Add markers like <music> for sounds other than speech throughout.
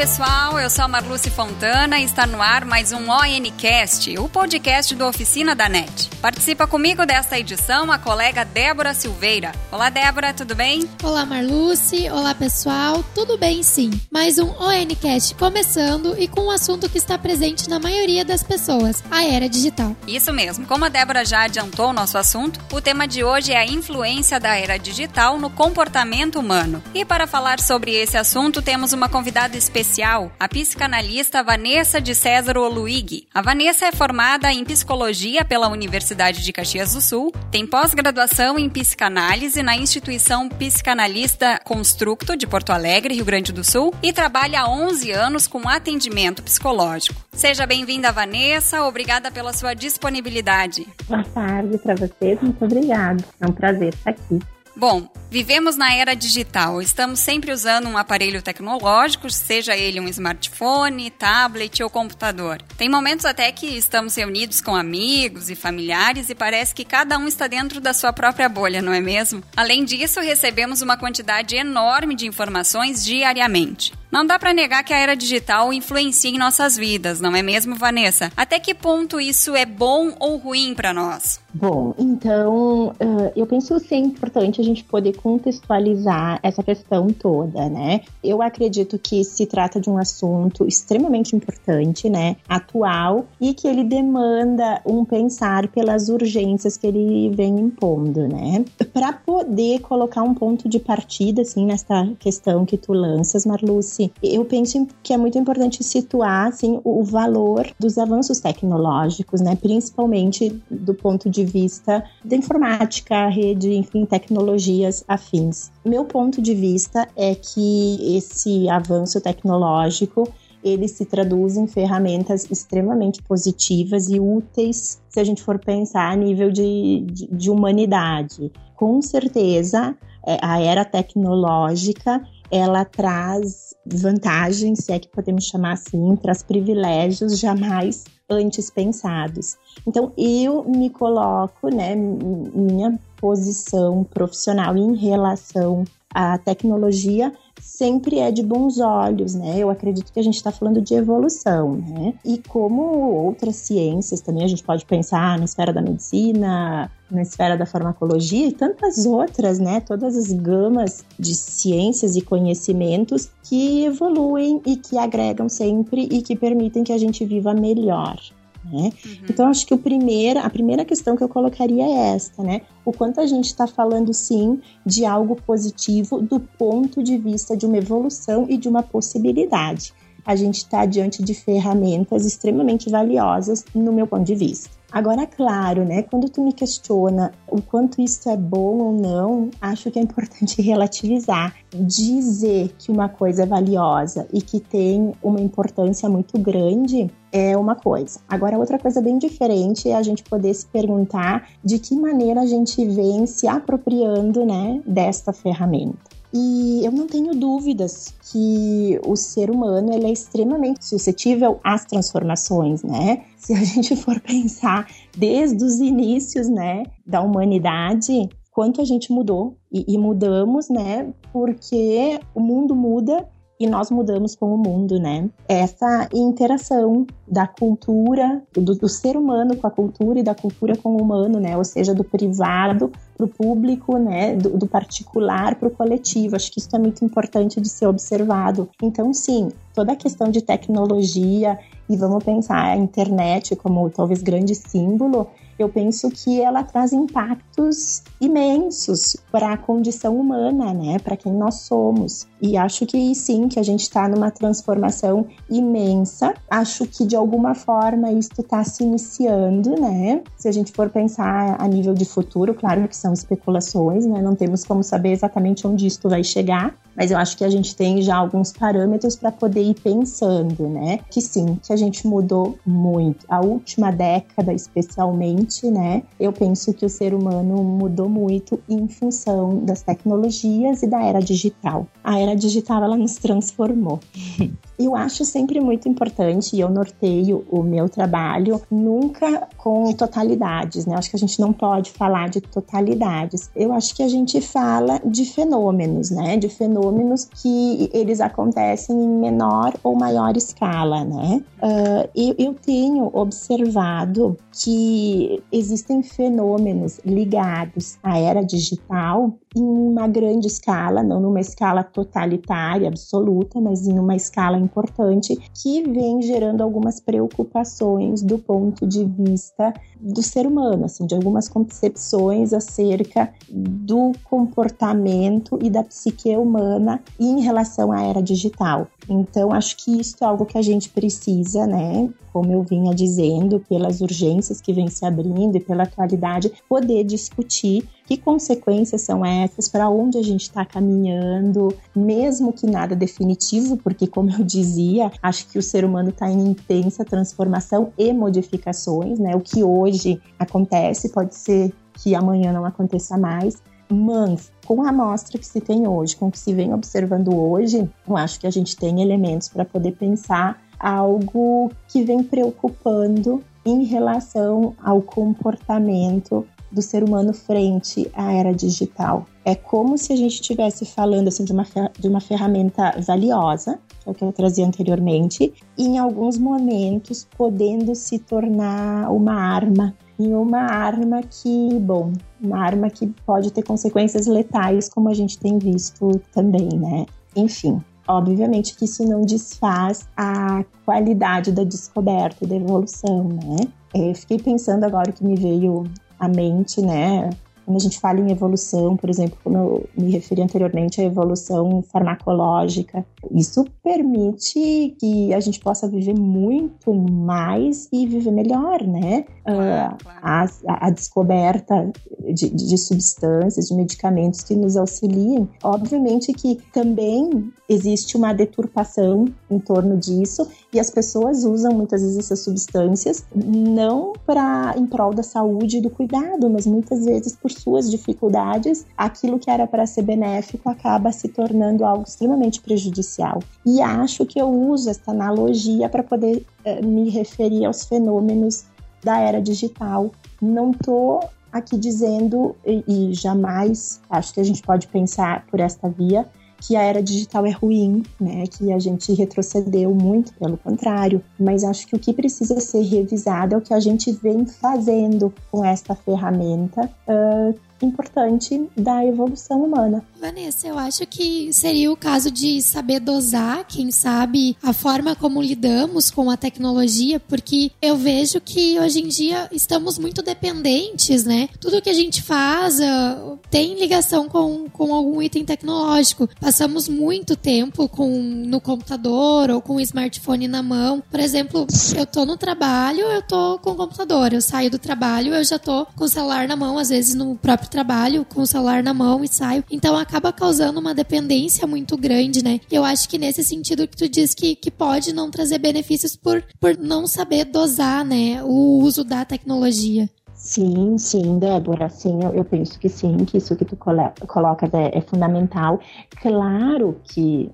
Olá pessoal, eu sou a Marluce Fontana e está no ar mais um ONCast, o podcast do Oficina da NET. Participa comigo desta edição a colega Débora Silveira. Olá Débora, tudo bem? Olá Marluce, olá pessoal, tudo bem sim. Mais um ONCast começando e com um assunto que está presente na maioria das pessoas, a era digital. Isso mesmo, como a Débora já adiantou o nosso assunto, o tema de hoje é a influência da era digital no comportamento humano. E para falar sobre esse assunto temos uma convidada especial, a psicanalista Vanessa de César Oluig. A Vanessa é formada em psicologia pela Universidade de Caxias do Sul, tem pós-graduação em psicanálise na instituição psicanalista Constructo de Porto Alegre, Rio Grande do Sul, e trabalha há 11 anos com atendimento psicológico. Seja bem-vinda, Vanessa. Obrigada pela sua disponibilidade. Boa tarde para vocês. Muito obrigada. É um prazer estar aqui. Bom, vivemos na era digital. Estamos sempre usando um aparelho tecnológico, seja ele um smartphone, tablet ou computador. Tem momentos até que estamos reunidos com amigos e familiares e parece que cada um está dentro da sua própria bolha, não é mesmo? Além disso, recebemos uma quantidade enorme de informações diariamente. Não dá para negar que a era digital influencia em nossas vidas, não é mesmo, Vanessa? Até que ponto isso é bom ou ruim para nós? Bom, então eu penso ser importante a gente poder contextualizar essa questão toda, né? Eu acredito que se trata de um assunto extremamente importante, né? Atual e que ele demanda um pensar pelas urgências que ele vem impondo, né? Para poder colocar um ponto de partida, assim, nessa questão que tu lanças, Marluce assim, eu penso que é muito importante situar assim, o valor dos avanços tecnológicos, né? principalmente do ponto de vista da informática, rede, enfim, tecnologias afins. Meu ponto de vista é que esse avanço tecnológico ele se traduz em ferramentas extremamente positivas e úteis se a gente for pensar a nível de, de, de humanidade. Com certeza, é, a era tecnológica ela traz vantagens, se é que podemos chamar assim, traz privilégios jamais antes pensados. Então, eu me coloco, né, minha posição profissional em relação à tecnologia sempre é de bons olhos, né? Eu acredito que a gente está falando de evolução, né? E como outras ciências também, a gente pode pensar na esfera da medicina, na esfera da farmacologia e tantas outras, né? Todas as gamas de ciências e conhecimentos que evoluem e que agregam sempre e que permitem que a gente viva melhor. Né? Uhum. Então, acho que o primeiro, a primeira questão que eu colocaria é esta, né? O quanto a gente está falando, sim, de algo positivo do ponto de vista de uma evolução e de uma possibilidade. A gente está diante de ferramentas extremamente valiosas, no meu ponto de vista. Agora, claro, né? Quando tu me questiona o quanto isso é bom ou não, acho que é importante <laughs> relativizar. Dizer que uma coisa é valiosa e que tem uma importância muito grande é uma coisa. Agora, outra coisa bem diferente é a gente poder se perguntar de que maneira a gente vem se apropriando, né, desta ferramenta. E eu não tenho dúvidas que o ser humano ele é extremamente suscetível às transformações, né? Se a <laughs> gente for pensar desde os inícios, né, da humanidade, quanto a gente mudou e, e mudamos, né? Porque o mundo muda e nós mudamos com o mundo, né? Essa interação da cultura, do, do, ser humano com a cultura e da cultura com o humano, né? Ou seja, do privado para o público, né? Do, do particular para o coletivo. Acho que isso é muito importante de ser observado. Então, sim, toda a questão de tecnologia e vamos pensar a internet como talvez grande símbolo, eu penso que ela traz impactos imensos para a condição humana, né? Para quem nós somos. E acho que sim, que a gente está numa transformação imensa. Acho que de alguma forma isso está se iniciando, né? Se a gente for pensar a nível de futuro, claro que são especulações, né? Não temos como saber exatamente onde isso vai chegar, mas eu acho que a gente tem já alguns parâmetros para poder ir pensando, né? Que sim, que a gente mudou muito. A última década, especialmente, realmente, né, eu penso que o ser humano mudou muito em função das tecnologias e da era digital. A era digital ela nos transformou. <laughs> Eu acho sempre muito importante e eu norteio o meu trabalho nunca com totalidades, né? Acho que a gente não pode falar de totalidades. Eu acho que a gente fala de fenômenos, né? De fenômenos que eles acontecem em menor ou maior escala, né? Uh, eu, eu tenho observado que existem fenômenos ligados à era digital em uma grande escala, não numa escala totalitária, absoluta, mas em uma escala importante, que vem gerando algumas preocupações do ponto de vista do ser humano, assim, de algumas concepções acerca do comportamento e da psique humana em relação à era digital. Então, acho que isso é algo que a gente precisa, né? Como eu vinha dizendo, pelas urgências que vem se abrindo e pela atualidade, poder discutir que consequências são essas, para onde a gente está caminhando, mesmo que nada definitivo, porque, como eu dizia, acho que o ser humano está em intensa transformação e modificações, né? O que hoje acontece pode ser que amanhã não aconteça mais, mas com a amostra que se tem hoje, com o que se vem observando hoje, eu acho que a gente tem elementos para poder pensar algo que vem preocupando em relação ao comportamento do ser humano frente à era digital. É como se a gente estivesse falando assim de uma, de uma ferramenta valiosa, que é o que eu trazia anteriormente, e em alguns momentos podendo se tornar uma arma. E uma arma que, bom, uma arma que pode ter consequências letais, como a gente tem visto também, né? Enfim, obviamente que isso não desfaz a qualidade da descoberta e da evolução, né? Eu fiquei pensando agora que me veio a mente, né? Quando a gente fala em evolução, por exemplo, como eu me referi anteriormente à evolução farmacológica, isso permite que a gente possa viver muito mais e viver melhor, né? Claro, claro. A, a, descoberta de, de, substâncias, de medicamentos que nos auxiliem. Obviamente que também existe uma deturpação em torno disso e as pessoas usam muitas vezes essas substâncias não para em prol da saúde e do cuidado, mas muitas vezes por suas dificuldades, aquilo que era para ser benéfico acaba se tornando algo extremamente prejudicial. E acho que eu uso essa analogia para poder uh, me referir aos fenômenos da era digital. Não estou aqui dizendo, e, e jamais acho que a gente pode pensar por esta via, que a era digital é ruim, né? Que a gente retrocedeu muito, pelo contrário. Mas acho que o que precisa ser revisado é o que a gente vem fazendo com esta ferramenta uh, importante da evolução humana. Vanessa, eu acho que seria o caso de saber dosar, quem sabe, a forma como lidamos com a tecnologia, porque eu vejo que hoje em dia estamos muito dependentes, né? Tudo que a gente faz uh, tem ligação com, com algum item tecnológico. Passamos muito tempo com no computador ou com o smartphone na mão. Por exemplo, eu tô no trabalho, eu tô com o computador. Eu saio do trabalho, eu já tô com o celular na mão, às vezes no próprio trabalho com o celular na mão e saio. Então acaba causando uma dependência muito grande, né? Eu acho que nesse sentido que tu diz que, que pode não trazer benefícios por, por não saber dosar, né? O uso da tecnologia. Sim, sim, Débora, sim, eu, eu, penso que sim, que isso que tu colocas é, é fundamental. Claro que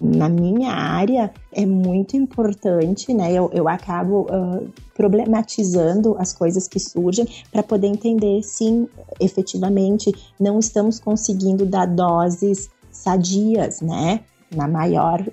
na minha área é muito importante, né? Eu, eu acabo uh, problematizando as coisas que surgem para poder entender, sim, efetivamente, não estamos conseguindo dar doses sadias, né? Na maior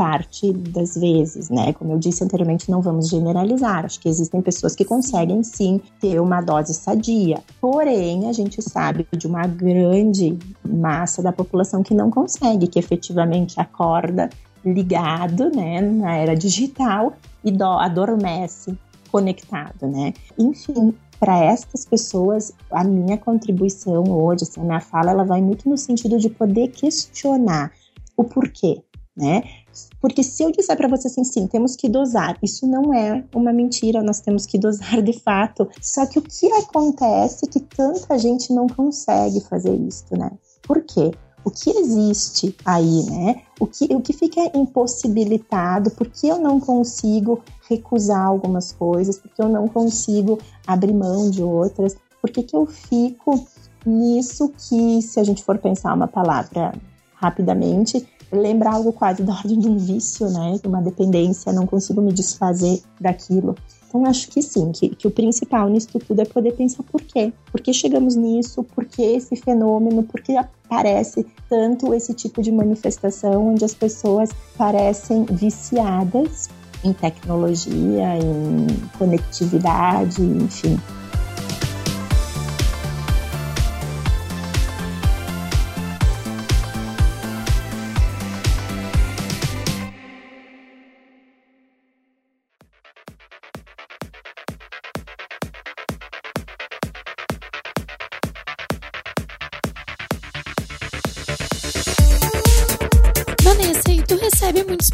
parte das vezes, né? Como eu disse anteriormente, não vamos generalizar. Acho que existem pessoas que conseguem sim ter uma dose sadia. Porém, a gente sabe de uma grande massa da população que não consegue, que efetivamente acorda ligado, né, na era digital e do, adormece conectado, né? Enfim, para estas pessoas, a minha contribuição hoje, assim, a minha fala, ela vai muito no sentido de poder questionar o porquê, né? Porque se eu disser para você assim, sim, temos que dosar, isso não é uma mentira, nós temos que dosar de fato. Só que o que acontece é que tanta gente não consegue fazer isso, né? Por quê? o que existe aí, né? O que, o que fica impossibilitado, porque eu não consigo recusar algumas coisas, porque eu não consigo abrir mão de outras, por que, que eu fico nisso que, se a gente for pensar uma palavra rapidamente, lembra algo quase da ordem de um vício, né? De uma dependência, não consigo me desfazer daquilo. Então, acho que sim, que, que o principal nisso tudo é poder pensar por quê. Por que chegamos nisso? Por que esse fenômeno? Por que aparece tanto esse tipo de manifestação onde as pessoas parecem viciadas em tecnologia, em conectividade, enfim.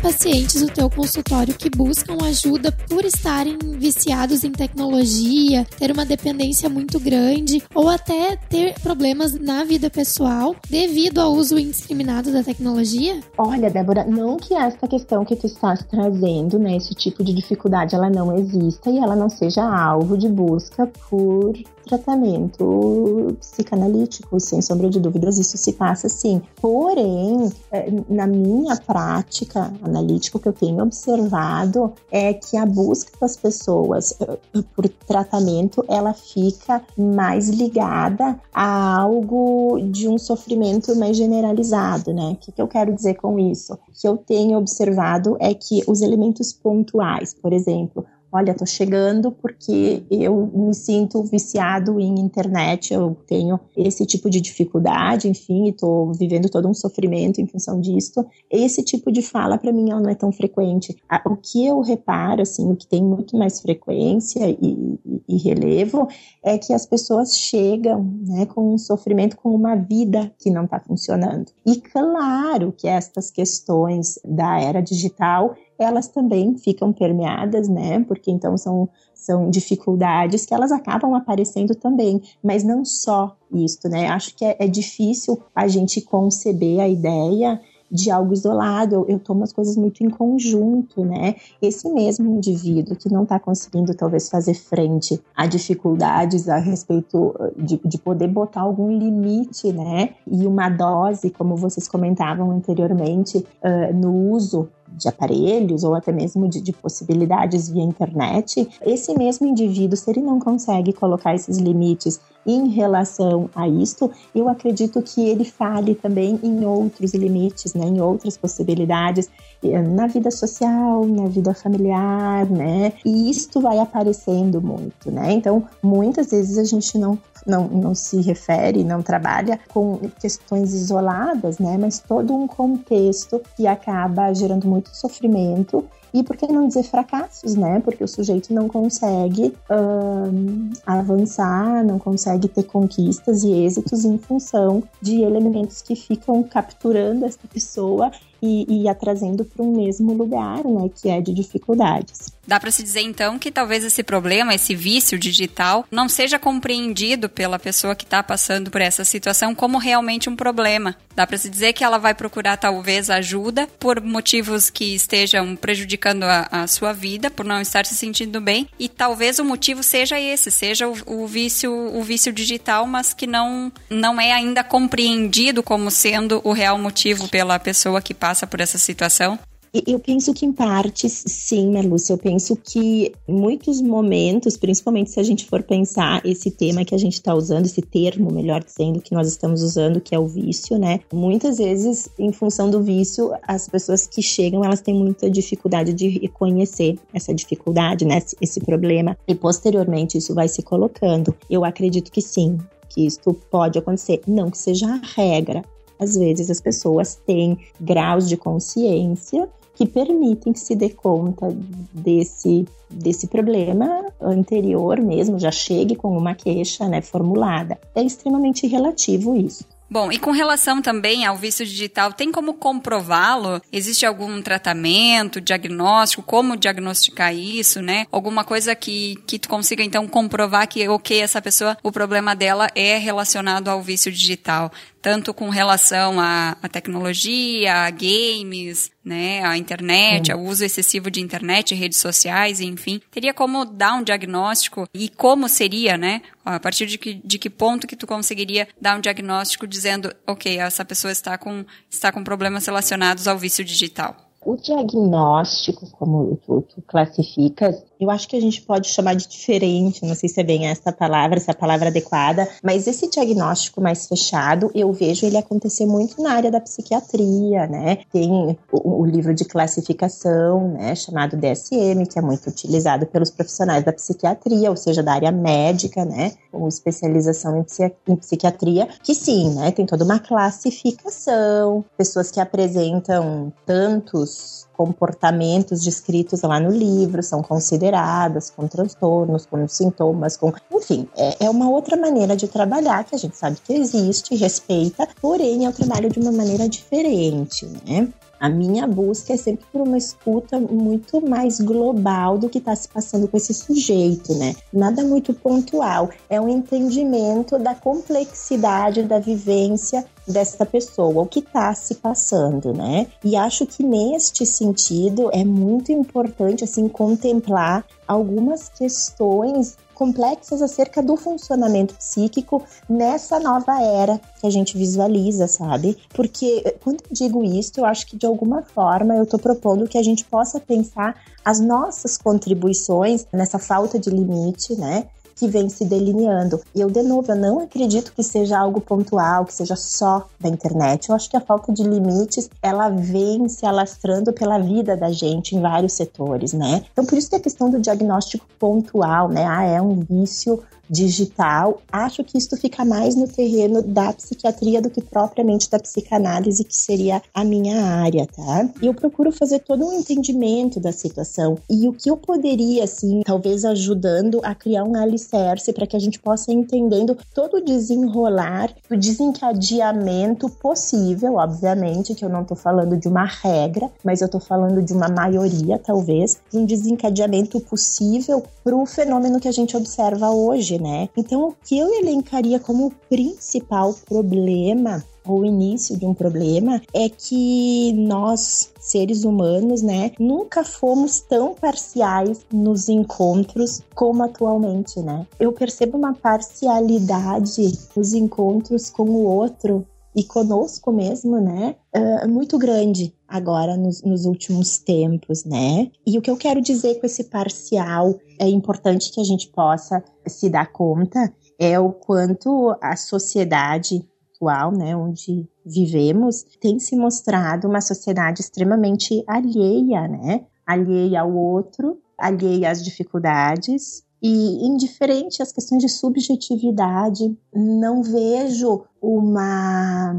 Pacientes do teu consultório que buscam ajuda por estarem viciados em tecnologia, ter uma dependência muito grande ou até ter problemas na vida pessoal devido ao uso indiscriminado da tecnologia? Olha, Débora, não que esta questão que tu estás trazendo, né, esse tipo de dificuldade, ela não exista e ela não seja alvo de busca por tratamento psicanalítico, sem sombra de dúvidas, isso se passa sim. Porém, é, na minha prática analítica, o que eu tenho observado é que a busca das pessoas é, por tratamento, ela fica mais ligada a algo de um sofrimento mais generalizado, né? O que eu quero dizer com isso? O que eu tenho observado é que os elementos pontuais, por exemplo, olha, tô chegando porque eu me sinto viciado em internet, eu tenho esse tipo de dificuldade, enfim, estou vivendo todo um sofrimento em função disso. Esse tipo de fala para mim não é tão frequente. O que eu reparo, assim, o que tem muito mais frequência e, e relevo é que as pessoas chegam, né, com um sofrimento, com uma vida que não está funcionando. E claro que estas questões da era digital elas também ficam permeadas, né? Porque então são, são dificuldades que elas acabam aparecendo também, mas não só isso, né? Acho que é, é difícil a gente conceber a ideia de algo isolado, eu, eu tomo as coisas muito em conjunto, né? Esse mesmo indivíduo que não está conseguindo talvez fazer frente a dificuldades a respeito de, de poder botar algum limite, né? E uma dose, como vocês comentavam anteriormente, uh, no uso de aparelhos ou até mesmo de, de, possibilidades via internet, esse mesmo indivíduo, se ele não consegue colocar esses limites em relação a isto, eu acredito que ele fale também em outros limites, né, em outras possibilidades eh, na vida social, na vida familiar, né? E isto vai aparecendo muito, né? Então, muitas vezes a gente não não, não se refere, não trabalha com questões isoladas, né? Mas todo um contexto que acaba gerando muito sofrimento e por que não dizer fracassos, né? Porque o sujeito não consegue um, avançar, não consegue ter conquistas e êxitos em função de elementos que ficam capturando essa pessoa e, e a trazendo para um mesmo lugar, né? Que é de dificuldades. Dá para se dizer então que talvez esse problema, esse vício digital, não seja compreendido pela pessoa que está passando por essa situação como realmente um problema. Dá para se dizer que ela vai procurar talvez ajuda por motivos que estejam prejudicando a, a, sua vida, por não estar se sentindo bem, e talvez o motivo seja esse, seja o, o vício, o vício digital, mas que não não é ainda compreendido como sendo o real motivo pela pessoa que passa por essa situação. Eu penso que em parte, sim, né, Lúcia? Eu penso que muitos momentos, principalmente se a gente for pensar esse tema que a gente está usando, esse termo, melhor dizendo, que nós estamos usando, que é o vício, né? Muitas vezes, em função do vício, as pessoas que chegam, elas têm muita dificuldade de reconhecer essa dificuldade, né? Esse problema. E posteriormente isso vai se colocando. Eu acredito que sim, que isso pode acontecer. Não que seja a regra, às vezes as pessoas têm graus de consciência que permitem que se dê conta desse, desse problema anterior mesmo, já chegue com uma queixa né, formulada. É extremamente relativo isso. Bom, e com relação também ao vício digital, tem como comprová-lo? Existe algum tratamento, diagnóstico, como diagnosticar isso, né? Alguma coisa que, que tu consiga então comprovar que, ok, essa pessoa, o problema dela é relacionado ao vício digital. Tanto com relação à, à tecnologia, a games, né, a internet, ao uso excessivo de internet, redes sociais, enfim. Teria como dar um diagnóstico e como seria, né? A partir de que, de que ponto que tu conseguiria dar um diagnóstico dizendo, ok, essa pessoa está com, está com problemas relacionados ao vício digital? O diagnóstico, como tu, tu classificas, eu acho que a gente pode chamar de diferente, não sei se é bem essa palavra, essa palavra adequada, mas esse diagnóstico mais fechado, eu vejo ele acontecer muito na área da psiquiatria, né? Tem o, o livro de classificação, né, chamado DSM, que é muito utilizado pelos profissionais da psiquiatria, ou seja, da área médica, né, com especialização em, psiqui em psiquiatria, que sim, né, tem toda uma classificação, pessoas que apresentam tantos comportamentos descritos lá no livro são consideradas com transtornos, com sintomas, com. Enfim, é, é uma outra maneira de trabalhar que a gente sabe que existe, respeita, porém é um trabalho de uma maneira diferente, né? A minha busca é sempre por uma escuta muito mais global do que está se passando com esse sujeito, né? Nada muito pontual. É um entendimento da complexidade da vivência desta pessoa, o que está se passando, né? E acho que neste sentido é muito importante assim contemplar algumas questões complexas acerca do funcionamento psíquico nessa nova era que a gente visualiza, sabe? Porque eh, quando eu digo isso, eu acho que de alguma forma eu estou propondo que a gente possa pensar as nossas contribuições nessa falta de limite, né? Que vem se delineando. E eu, de novo, eu não acredito que seja algo pontual, que seja só da internet. Eu acho que a falta de limites, ela vem se alastrando pela vida da gente em vários setores, né? Então, por isso que a questão do diagnóstico pontual, né? Ah, é um vício digital, acho que isso fica mais no terreno da psiquiatria do que propriamente da psicanálise, que seria a minha área, tá? E eu procuro fazer todo um entendimento da situação e o que eu poderia, assim, talvez ajudando a criar um alicerce para que a gente possa ir entendendo todo o desenrolar, o desencadeamento possível, obviamente, que eu não tô falando de uma regra, mas eu tô falando de uma maioria, talvez, de um desencadeamento possível para o fenômeno que a gente observa hoje, né? Então, o que eu elencaria como principal problema ou início de um problema é que nós, seres humanos, né, nunca fomos tão parciais nos encontros como atualmente, né? Eu percebo uma parcialidade nos encontros com o outro e conosco mesmo, né? Uh, muito grande agora nos, nos, últimos tempos, né? E o que eu quero dizer com esse parcial é importante que a gente possa se dar conta é o quanto a sociedade atual, né, onde vivemos, tem se mostrado uma sociedade extremamente alheia, né? Alheia ao outro, alheia às dificuldades, e indiferente às questões de subjetividade, não vejo uma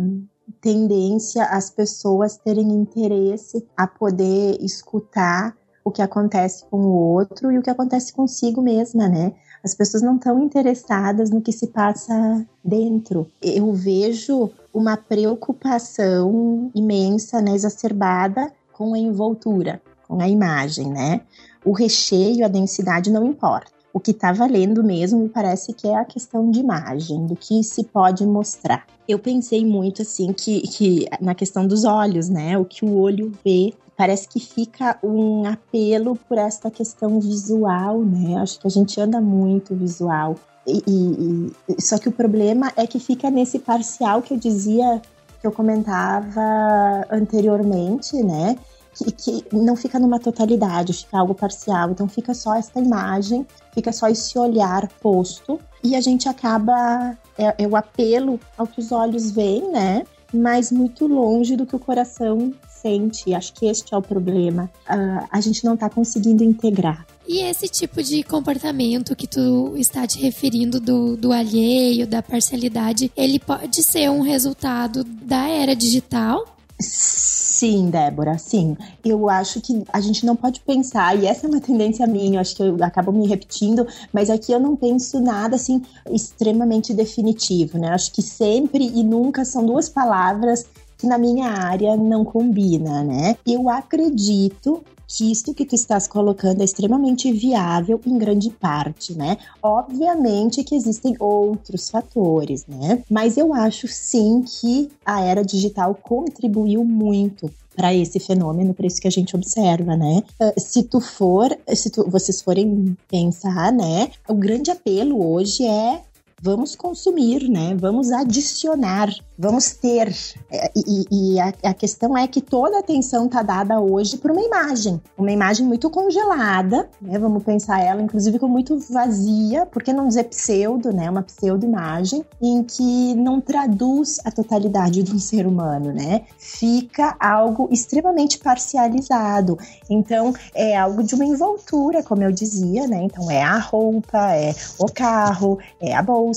tendência às pessoas terem interesse a poder escutar o que acontece com o outro e o que acontece consigo mesma, né? As pessoas não estão interessadas no que se passa dentro. Eu vejo uma preocupação imensa, né, exacerbada com a envoltura, com a imagem, né? O recheio, a densidade não importa o que está valendo mesmo me parece que é a questão de imagem, do que se pode mostrar. Eu pensei muito assim que, que na questão dos olhos, né? O que o olho vê parece que fica um apelo por esta questão visual, né? Acho que a gente anda muito visual. E, e, e, só que o problema é que fica nesse parcial que eu dizia, que eu comentava anteriormente, né? Que, que não fica numa totalidade, fica algo parcial. Então fica só esta imagem, fica só esse olhar posto e a gente acaba é, é o apelo ao que os olhos veem, né? Mas muito longe do que o coração sente. Acho que este é o problema. Uh, a gente não está conseguindo integrar. E esse tipo de comportamento que tu está te referindo do, do alheio, da parcialidade, ele pode ser um resultado da era digital? Sim, Débora, sim. Eu acho que a gente não pode pensar, e essa é uma tendência minha, eu acho que eu acabo me repetindo, mas aqui eu não penso nada assim extremamente definitivo, né? Acho que sempre e nunca são duas palavras que na minha área não combina, né? Eu acredito que isto que tu estás colocando é extremamente viável em grande parte, né? Obviamente que existem outros fatores, né? Mas eu acho sim que a era digital contribuiu muito para esse fenômeno, para isso que a gente observa, né? Uh, se tu for, se tu, vocês forem pensar, né, o grande apelo hoje é vamos consumir, né? Vamos adicionar, vamos ter. É, e, e a, a, questão é que toda a atenção está dada hoje para uma imagem, uma imagem muito congelada, né? Vamos pensar ela, inclusive, como muito vazia, por que não dizer pseudo, né? Uma pseudo-imagem em que não traduz a totalidade de um ser humano, né? Fica algo extremamente parcializado. Então, é algo de uma envoltura, como eu dizia, né? Então, é a roupa, é o carro, é a bolsa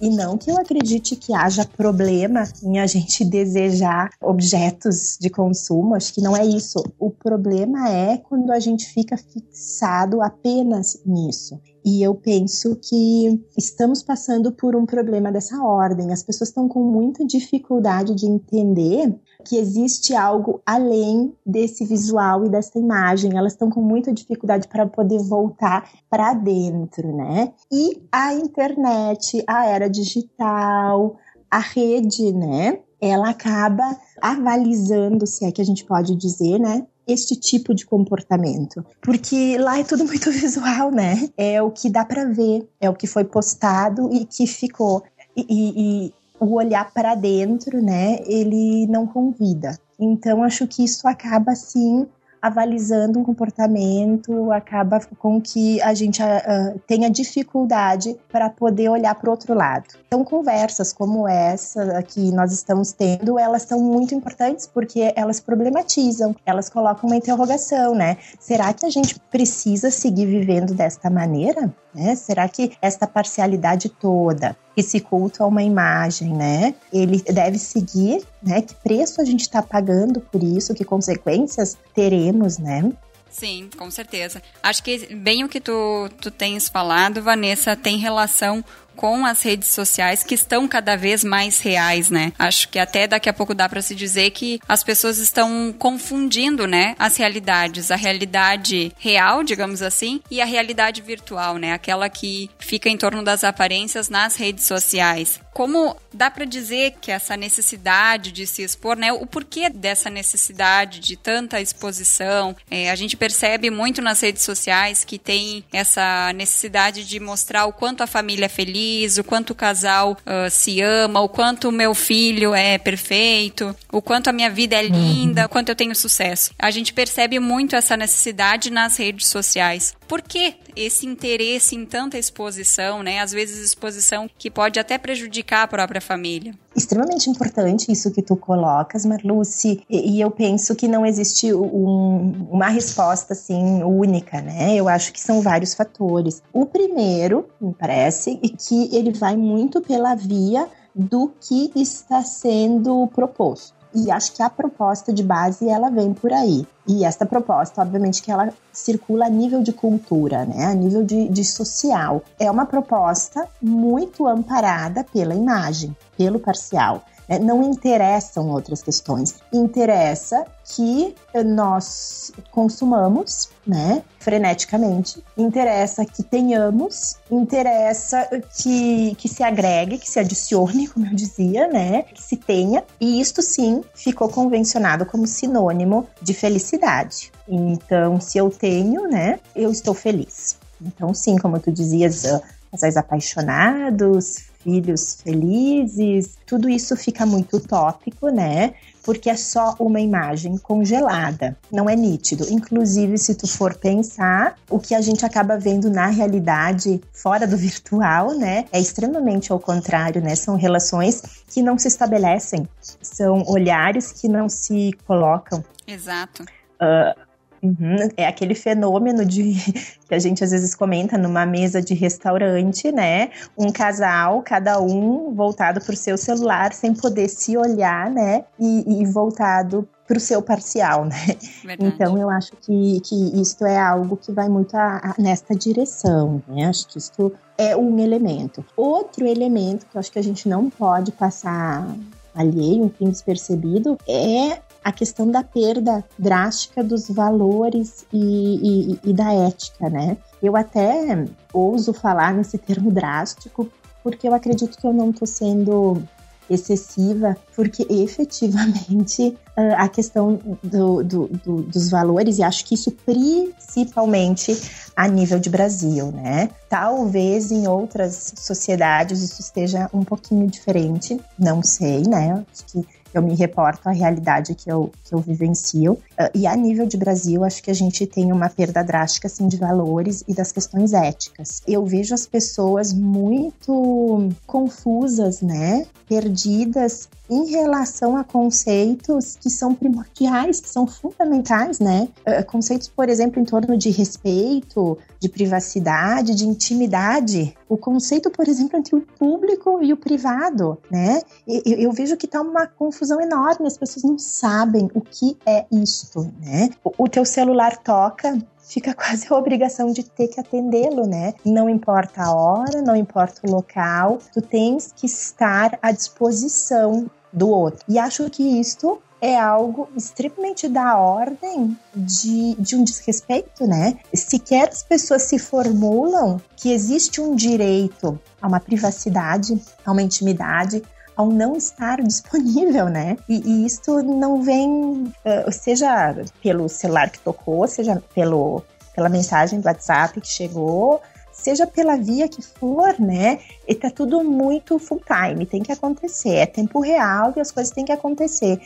E não que eu acredite que haja problema em a gente <laughs> desejar objetos de consumo, acho que não é isso. O problema é quando a gente fica fixado apenas nisso. E eu penso que estamos passando por um problema dessa ordem. As pessoas estão com muita dificuldade de entender que existe algo além desse visual e dessa imagem. Elas estão com muita dificuldade para poder voltar para dentro, né? E a internet, a era digital, a rede, né? Ela acaba avalizando, se é que a gente pode dizer, né? Este tipo de comportamento. Porque lá é tudo <laughs> muito visual, né? É o que dá para ver, é o que foi postado e que ficou. E, e, o olhar para dentro, né, ele não convida. Então, acho que isso acaba, sim, avalizando um comportamento, acaba com que a gente uh, tenha dificuldade para poder olhar para o outro lado. Então, conversas como essa que nós estamos tendo, elas são muito importantes porque elas problematizam, elas colocam uma interrogação, né? Será que a gente precisa seguir vivendo desta maneira? Né? Será que esta parcialidade toda, esse culto a uma imagem, né? Ele deve seguir, né? Que preço a gente está pagando por isso? Que consequências teremos, né? Sim, com certeza. Acho que bem o que tu, tu tens falado, Vanessa, tem relação com as redes sociais que estão cada vez mais reais, né? Acho que até daqui a pouco dá para se dizer que as pessoas estão confundindo, né, as realidades, a realidade real, digamos assim, e a realidade virtual, né? Aquela que fica em torno das aparências nas redes sociais. Como dá para dizer que essa necessidade de se expor, né? O porquê dessa necessidade de tanta exposição? É, a gente percebe muito nas redes sociais que tem essa necessidade de mostrar o quanto a família é feliz feliz, o quanto o casal uh, se ama, o quanto o meu filho é perfeito, o quanto a minha vida é linda, uhum. o quanto eu tenho sucesso. A gente percebe muito essa necessidade nas redes sociais. Por que esse interesse em tanta exposição, né? Às vezes exposição que pode até prejudicar a própria família. Extremamente importante isso que tu colocas, Marluce, e, eu penso que não existe um, uma resposta assim única, né? Eu acho que são vários fatores. O primeiro, me parece, é que ele vai muito pela via do que está sendo proposto. E acho que a proposta de base ela vem por aí. E esta proposta, obviamente, que ela circula a nível de cultura, né? A nível de, de social. É uma proposta muito amparada pela imagem, pelo parcial. Né? Não interessam outras questões. Interessa que nós consumamos, né, freneticamente. Interessa que tenhamos, interessa que, que se agregue, que se adicione, <laughs> como eu dizia, né, que se tenha. E isto sim ficou convencionado como sinônimo de felicidade. Então, se eu tenho, né, eu estou feliz. Então, sim, como tu dizias, casais apaixonados, filhos felizes, tudo isso fica muito utópico, né? Porque é só uma imagem congelada, não é nítido. Inclusive, se tu for pensar, o que a gente acaba vendo na realidade, fora do <laughs> virtual, né, é extremamente ao contrário, né? São relações que não se estabelecem, são olhares que não se colocam. Exato. Uh, Uhum. É aquele fenômeno de <laughs> que a gente às vezes comenta numa mesa de restaurante, né? Um casal, cada um voltado para o seu celular, sem poder se olhar, né? E, e voltado para o seu parcial, né? Verdade. Então eu acho que, que isto é algo que vai muito a, a, nesta direção, né? Acho que isto é um elemento. Outro elemento que eu acho que a gente não pode passar alheio, enfim, despercebido, é a questão da perda drástica dos valores e, e, e da ética, né? Eu até ouso falar nesse termo drástico, porque eu acredito que eu não estou sendo excessiva, porque efetivamente <laughs> ah, a questão do, do, do, dos valores, e acho que isso principalmente a nível de Brasil, né? Talvez em outras sociedades isso esteja um pouquinho diferente, não sei, né? Acho que eu me reporto à realidade que eu, que eu vivencio. Uh, e a nível de Brasil, acho que a gente tem uma perda drástica assim, de valores e das questões éticas. Eu vejo as pessoas muito confusas, né? Perdidas em relação a conceitos que são primordiais, que são fundamentais, né? Uh, conceitos, por exemplo, em torno de respeito, de privacidade, de intimidade. O conceito, por exemplo, entre o público e o privado, né? Eu, eu vejo que está uma confusão enorme, as pessoas não sabem o que é isto, né? O, o teu celular toca, fica <laughs> quase a obrigação de ter que atendê-lo, né? Não importa a hora, não importa o local, tu tens que estar à disposição do outro. E acho que isto é algo extremamente da ordem de, de um desrespeito, né? Sequer as pessoas se formulam que existe um direito a uma privacidade, a uma intimidade, ao não estar <laughs> disponível, né? E, e isto não vem, uh, seja pelo celular que tocou, seja pelo, pela mensagem do WhatsApp que chegou, seja pela via que for, né? E tá tudo muito full time, tem que acontecer, é tempo real e as coisas têm que acontecer.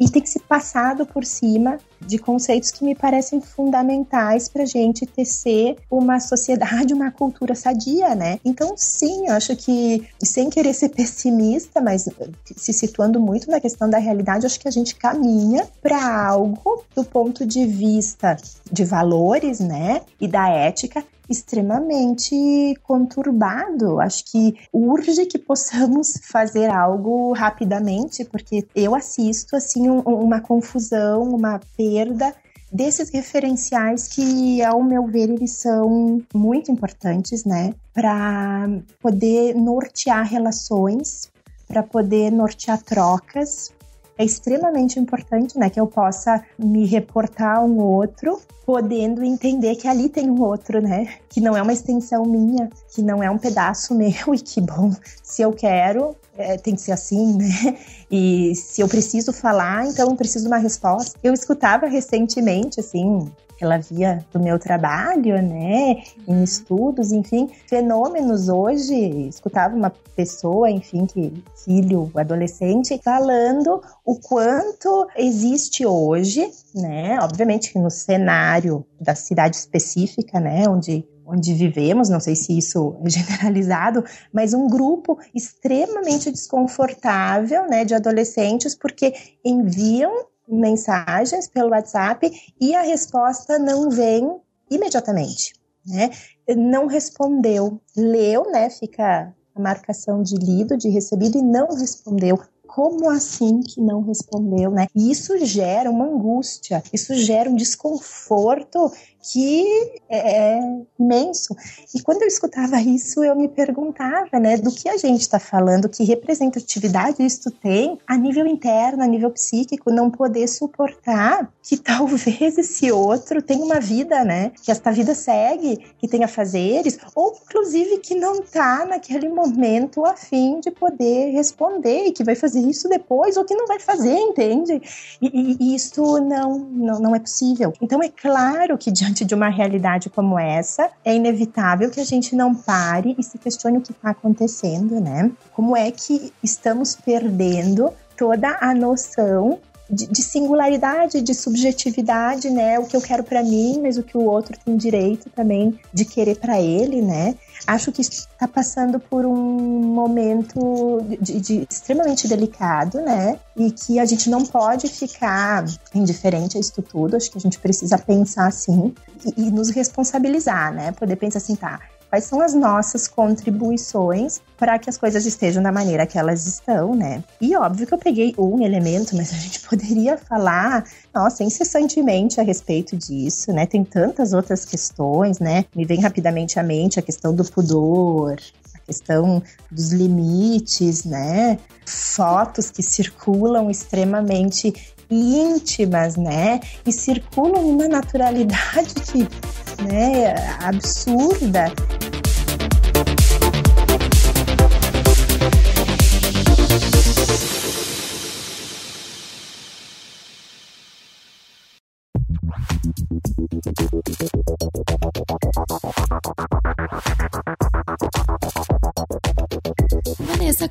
E, tem que ser passado por cima de conceitos que me parecem fundamentais para gente tecer uma sociedade, <laughs> uma cultura sadia, né? Então, sim, eu acho que, sem querer ser pessimista, mas se situando muito na questão da realidade, acho que a gente caminha para algo do ponto de vista de valores, né? E da ética extremamente conturbado. Acho que urge que possamos <laughs> fazer algo rapidamente, porque eu assisto assim um, uma confusão, uma perda desses referenciais que, ao meu ver, eles são muito importantes, né, para poder nortear relações, para poder nortear trocas, é extremamente importante, né, que eu possa me reportar a um outro, podendo entender que ali tem um outro, né, que não é uma extensão minha, que não é um pedaço <laughs> meu e que bom, se eu quero, é, tem que ser assim, né? E se eu preciso falar, então eu preciso de uma resposta. Eu escutava recentemente, assim, pela via do meu trabalho, né, em estudos, enfim, fenômenos hoje. Escutava uma pessoa, enfim, que filho, adolescente, falando o quanto existe hoje, né, obviamente que no cenário da cidade específica, né, onde onde vivemos, não sei se isso é generalizado, mas um grupo extremamente desconfortável, né, de adolescentes, porque enviam mensagens pelo WhatsApp e a resposta não vem imediatamente, né? Não respondeu, leu, né? Fica a marcação de lido, de recebido e não respondeu como assim que não respondeu, né? E isso gera uma angústia, isso gera um desconforto que é, é imenso. E quando eu escutava isso, eu me perguntava, né, do que a gente está falando, que representatividade isso tem a nível interno, a nível psíquico, não poder suportar que <laughs> talvez esse outro tenha uma vida, né, que esta vida segue, que tenha fazeres, ou inclusive que não está naquele momento a fim de poder responder e que vai fazer isso depois ou que não vai fazer, entende? E, e, e isso não, não, não é possível. Então é claro que diante diante de uma realidade como essa, é inevitável que a gente não pare e se questione o que está acontecendo, né? Como é que estamos perdendo toda a noção de, de, singularidade, de subjetividade, né? O que eu quero para mim, mas o que o outro tem direito também de querer para ele, né? Acho que está passando por um momento de, de, extremamente delicado, né? E que a gente não pode ficar indiferente a isso tudo. Acho que a gente precisa pensar assim e, e nos responsabilizar, né? Poder pensar assim, tá, quais são as nossas contribuições para que as coisas estejam da maneira que elas estão, né? E óbvio que eu peguei um elemento, mas a gente <laughs> poderia falar, nossa, incessantemente a respeito disso, né? Tem tantas outras questões, né? Me vem rapidamente à mente a questão do pudor, a questão dos limites, né? Fotos que circulam extremamente íntimas, né? E circulam numa naturalidade que, né, absurda.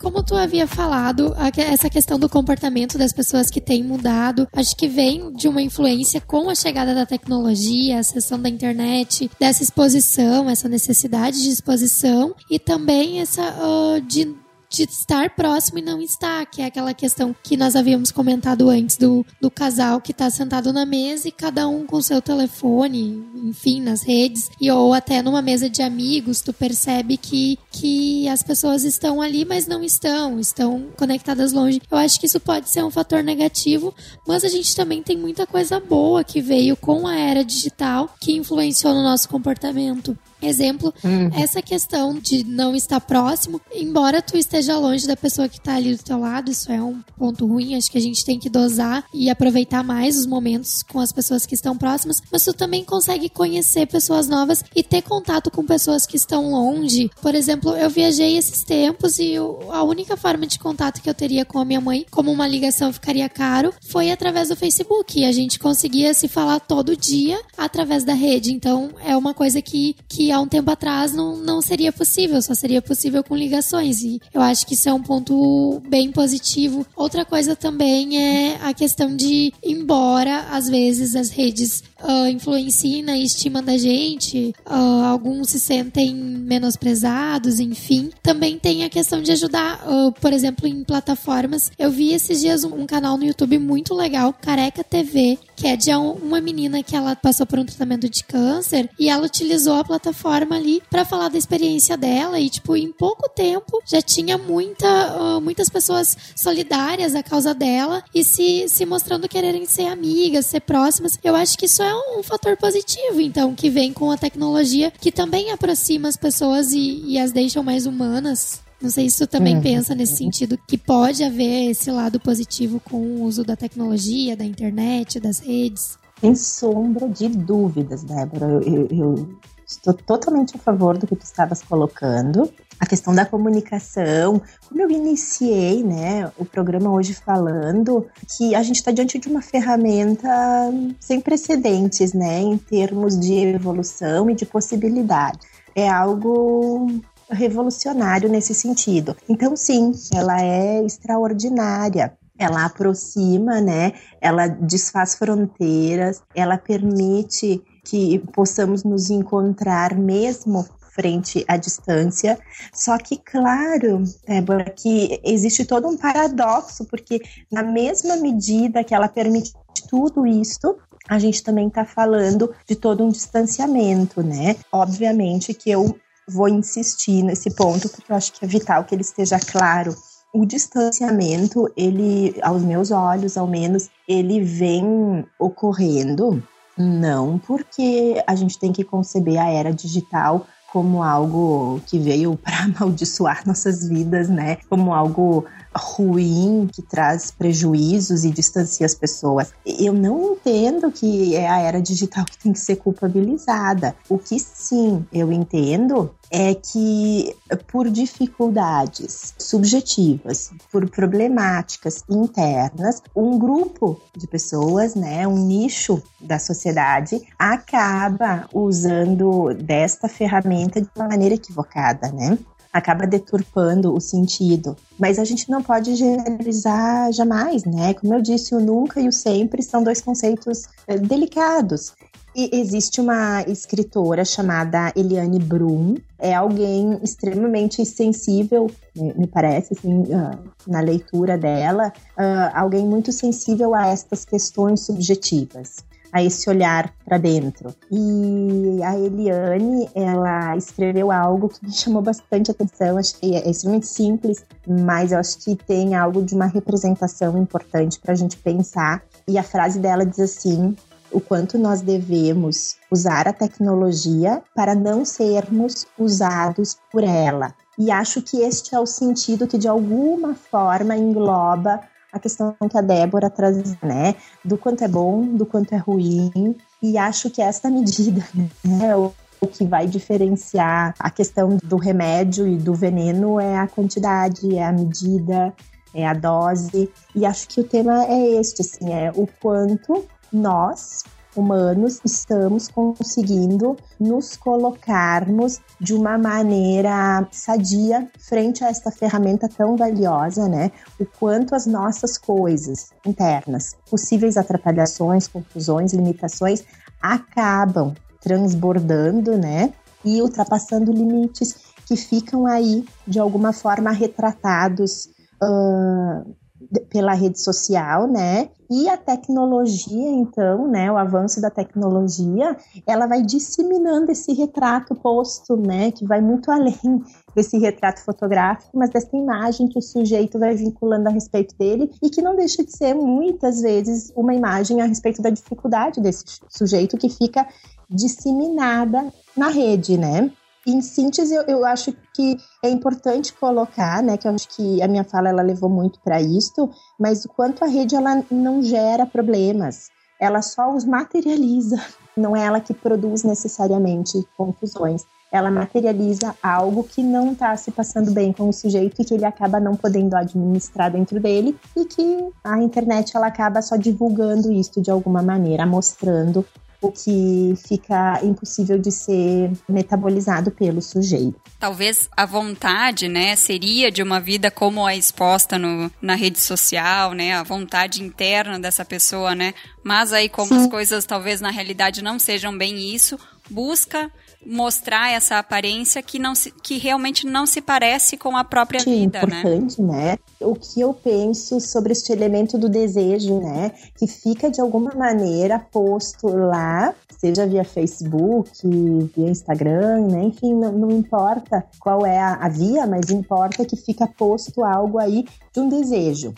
Como tu havia falado, essa questão do comportamento das pessoas que tem mudado, acho que vem de uma influência com a chegada da tecnologia, a acessão da internet, dessa exposição, essa necessidade de exposição e também essa uh, de de estar próximo e não estar, que é aquela questão que nós havíamos comentado antes do, do casal que está sentado na mesa e cada um com seu telefone, enfim, nas redes, e ou até numa mesa de amigos, tu percebe que, que as pessoas estão ali, mas não estão, estão conectadas longe. Eu acho que isso pode ser um fator negativo, mas a gente também tem muita coisa boa que veio com a era digital que influenciou no nosso comportamento. Exemplo, uhum. essa questão de não estar próximo, embora tu esteja longe da pessoa que está ali do teu lado, isso é um ponto ruim, acho que a gente tem que dosar e aproveitar mais os momentos com as pessoas que estão próximas, mas tu também consegue conhecer pessoas novas e ter contato com pessoas que estão longe. Por exemplo, eu viajei esses tempos e eu, a única forma de contato que eu teria com a minha mãe, como uma ligação ficaria caro, foi através do Facebook. E a gente conseguia se falar todo dia através da rede. Então, é uma coisa que, que há um tempo atrás não, não seria possível, só seria possível com ligações. E eu acho que isso é um ponto bem positivo. Outra coisa também é a questão de, embora às vezes as redes uh, influenciem na estima da gente, uh, alguns se sentem menosprezados, enfim, também tem a questão de ajudar, uh, por exemplo, em plataformas. Eu vi esses dias um, um canal no YouTube muito legal, Careca TV, que é de uma menina que ela passou por um tratamento de câncer e ela utilizou a plataforma ali para falar da experiência dela e tipo em pouco tempo já tinha muita, uh, muitas pessoas solidárias à causa dela e se, se mostrando quererem ser amigas, ser próximas. Eu acho que isso é um, um fator positivo, então, que vem com a tecnologia que também aproxima as pessoas e, e as deixam mais humanas. Não sei se tu também uhum. pensa nesse sentido, que pode haver esse lado positivo com o uso da tecnologia, da internet, das redes. Sem sombra de dúvidas, Débora. Eu, eu, eu estou totalmente a favor do que tu estavas colocando. A questão da comunicação, como eu iniciei né, o programa hoje falando que a gente está diante de uma ferramenta sem precedentes né, em termos de evolução e de possibilidade. É algo revolucionário nesse sentido. Então, sim, ela é extraordinária. Ela aproxima, né? Ela desfaz fronteiras, ela permite que possamos nos encontrar mesmo frente à distância. Só que, claro, Débora, que existe todo um paradoxo, porque na mesma medida que ela permite tudo isso, a gente também está falando de todo um distanciamento, né? Obviamente que eu vou insistir nesse ponto, porque eu acho que é vital que ele esteja claro. O distanciamento, ele, aos meus olhos, ao menos, ele vem ocorrendo não porque a gente tem que conceber a era digital como algo que veio para <laughs> amaldiçoar nossas vidas, né? Como algo ruim que traz prejuízos e distancia as pessoas. Eu não entendo que é a era digital que tem que ser culpabilizada. O que sim eu entendo é que por dificuldades subjetivas, por problemáticas internas, um grupo de pessoas, né, um nicho da sociedade acaba usando desta ferramenta de uma maneira equivocada, né? Acaba deturpando o sentido. Mas a gente não pode generalizar jamais, né? Como eu disse, o nunca e o sempre são dois conceitos eh, delicados. E existe uma escritora chamada Eliane Brum, é alguém extremamente sensível, me parece, assim, uh, na leitura dela, uh, alguém muito sensível a estas questões subjetivas a esse olhar para dentro. E a Eliane, ela escreveu algo que me chamou bastante atenção, achei é extremamente simples, mas eu acho que tem algo de uma representação importante para a gente pensar. E a frase dela diz assim: o quanto nós devemos usar a tecnologia para não sermos usados por ela. E acho que este é o sentido que de alguma forma engloba a questão que a Débora traz, né? Do quanto é bom, do quanto é ruim. E acho que esta medida, <laughs> né? O, o que vai diferenciar a questão do remédio e do veneno é a quantidade, é a medida, é a dose. E acho que o tema é este, assim, é o quanto nós, humanos estamos conseguindo nos colocarmos de uma maneira sadia frente a esta ferramenta tão valiosa, né? O quanto as nossas coisas internas, possíveis atrapalhações, confusões, limitações, acabam transbordando, né? E ultrapassando limites que ficam aí de alguma forma retratados uh, pela rede social, né? E a tecnologia, então, né, o avanço da tecnologia, ela vai disseminando esse retrato posto, né, que vai muito além desse retrato fotográfico, mas dessa imagem que o sujeito vai vinculando a respeito dele e que não deixa de ser muitas vezes uma imagem a respeito da dificuldade desse sujeito que fica disseminada na rede, né? Em síntese, eu, eu, acho que é importante colocar, né, que eu acho que a minha fala ela levou muito para isto, mas o quanto a rede ela não gera problemas, ela só os materializa, <laughs> não é ela que produz necessariamente confusões. Ela materializa algo que não está se passando bem com o sujeito e que ele acaba não podendo administrar dentro dele e que a internet ela acaba só divulgando isso de alguma maneira, mostrando o que fica impossível de ser metabolizado pelo sujeito. Talvez a vontade, né, seria de uma vida como a exposta no, na rede social, né, a vontade interna dessa pessoa, né, mas aí como Sim. as coisas talvez na realidade não sejam bem isso, busca mostrar essa aparência que não se, que realmente não se parece com a própria Sim, vida, né? importante, né? né? O que eu penso sobre este elemento do desejo, né? Que fica de alguma maneira posto lá, seja via Facebook, via Instagram, né? Enfim, não, não importa qual é a, a via, mas importa que fica posto algo aí de um desejo.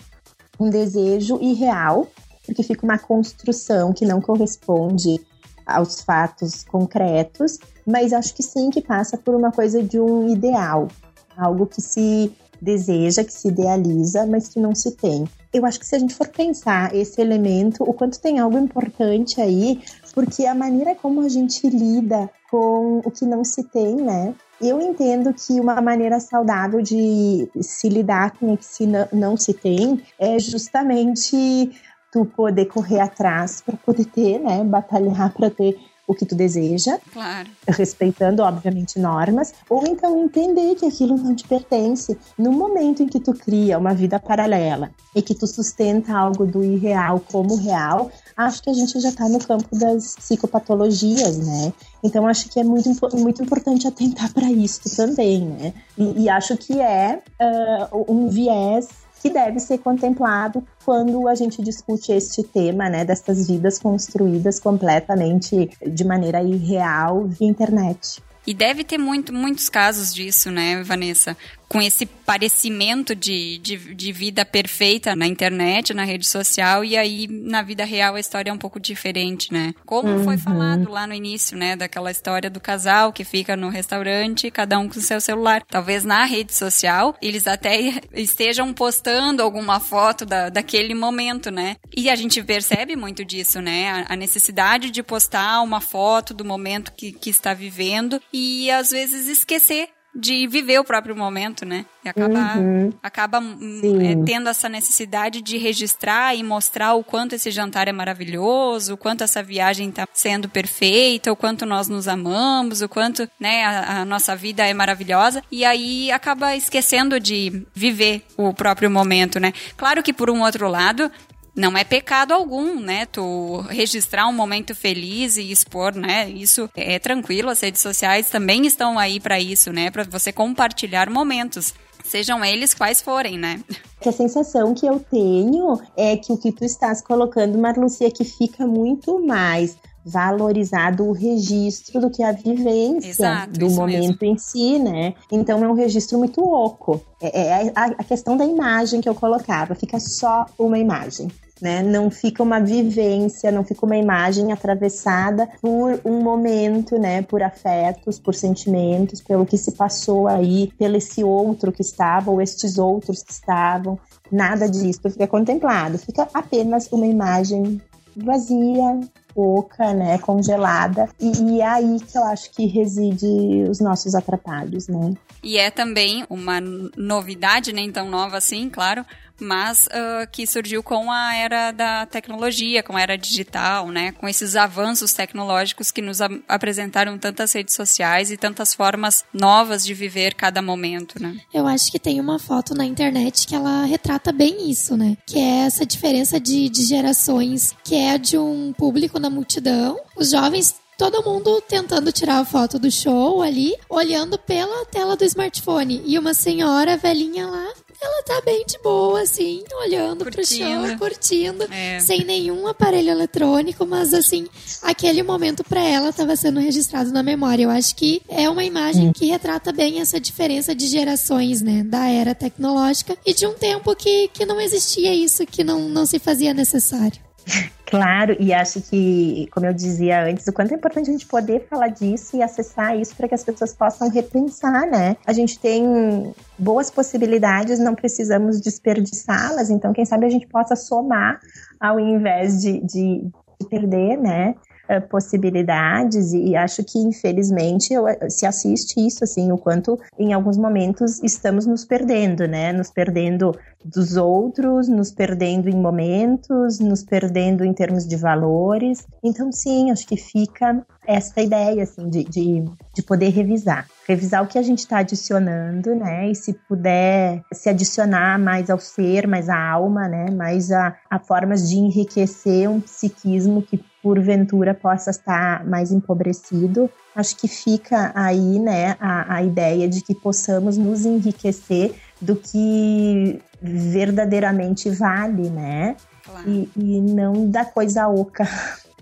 Um desejo irreal, porque fica uma construção que não corresponde aos fatos concretos, mas acho que sim que passa por uma coisa de um ideal, algo que se deseja, que se idealiza, mas que não se tem. Eu acho que se a gente for pensar esse elemento, o quanto tem algo importante aí, porque a maneira como a gente lida com o que não se tem, né? Eu entendo que uma maneira saudável de se lidar com o que se não, não se tem é justamente tu poder correr atrás para poder ter, né, batalhar para ter o que tu deseja, claro. respeitando, obviamente, normas, ou então entender que aquilo não te pertence. No momento em que tu cria uma vida paralela e que tu sustenta algo do irreal como real, acho que a gente já está no campo das psicopatologias, né? Então acho que é muito, muito importante atentar para isso também, né? E, e, acho que é uh, um viés que deve ser contemplado quando a gente discute este tema, né, dessas vidas construídas completamente de maneira irreal via internet. E deve ter muito, muitos casos disso, né, Vanessa? Com esse parecimento de, de, de, vida perfeita na internet, na rede social, e aí na vida real a história é um pouco diferente, né? Como uhum. foi falado lá no início, né? Daquela história do casal que fica no restaurante, cada um com seu celular. Talvez na rede social eles até <laughs> estejam postando alguma foto da, daquele momento, né? E a gente percebe muito disso, né? A, a necessidade de postar uma foto do momento que, que está vivendo e às vezes esquecer de viver o próprio momento, né? E acaba, uhum. acaba hum, é, tendo essa necessidade de registrar e mostrar o quanto esse jantar é maravilhoso, o quanto essa viagem está sendo perfeita, o quanto nós nos amamos, o quanto né, a, a nossa vida é maravilhosa. E aí acaba esquecendo de viver o próprio momento, né? Claro que por um outro lado, não é pecado algum, né? Tu registrar um momento feliz e expor, né? Isso é tranquilo. As redes sociais também estão aí para isso, né? Para você compartilhar momentos. Sejam eles quais forem, né? Que a sensação que eu tenho é que o que tu estás colocando, Marlucia, que fica muito mais valorizado o registro do que é a vivência Exato, do momento mesmo. em si, né? Então é um registro muito oco. É, é a, a questão da imagem que eu colocava, fica só uma imagem. Né? Não fica uma vivência, não fica uma imagem atravessada por um momento, né? Por afetos, por sentimentos, pelo que se passou aí, pelo esse outro que estava ou estes outros que estavam. Nada disso fica contemplado, fica apenas uma imagem vazia, pouca, né, congelada. E, e, é aí que eu acho que reside os nossos atrapalhos, né? E é também uma novidade, nem tão nova assim, claro, mas uh, que surgiu com a era da tecnologia, com a era digital, né? Com esses avanços tecnológicos que nos apresentaram tantas redes sociais e tantas formas novas de viver cada momento, né? Eu acho que tem uma foto na internet que ela retrata bem isso, né? Que é essa diferença de, de gerações, que é de um público na multidão. Os jovens todo mundo tentando tirar a foto do show ali, olhando pela tela do smartphone. E uma senhora velhinha lá ela tá bem de boa, assim, olhando curtindo. pro chão, curtindo, é. sem nenhum aparelho eletrônico, mas assim, aquele momento para ela estava sendo registrado na memória. Eu acho que é uma imagem que retrata bem essa diferença de gerações, né, da era tecnológica e de um tempo que, que não existia isso, que não, não se fazia necessário. <laughs> Claro, e acho que, como eu dizia antes, o quanto é importante a gente poder falar disso e acessar isso para que as pessoas possam repensar, né? A gente tem boas possibilidades, não precisamos desperdiçá-las, então quem sabe a gente possa somar ao invés de, de, de perder, né? Eh, possibilidades e acho que infelizmente eh, se assiste isso assim o quanto em alguns momentos estamos nos perdendo né? Nos perdendo dos outros nos perdendo em momentos nos perdendo em termos de valores. Então sim acho que fica essa ideia assim de, de, de poder revisar. Revisar o que a gente está adicionando né? E se puder se adicionar mais ao ser mais à alma né? Mais a, a formas de enriquecer um psiquismo que porventura possa estar mais empobrecido. Acho que fica aí, né, a, a ideia de que possamos nos enriquecer do que verdadeiramente vale, né? Claro. E, e não da coisa oca.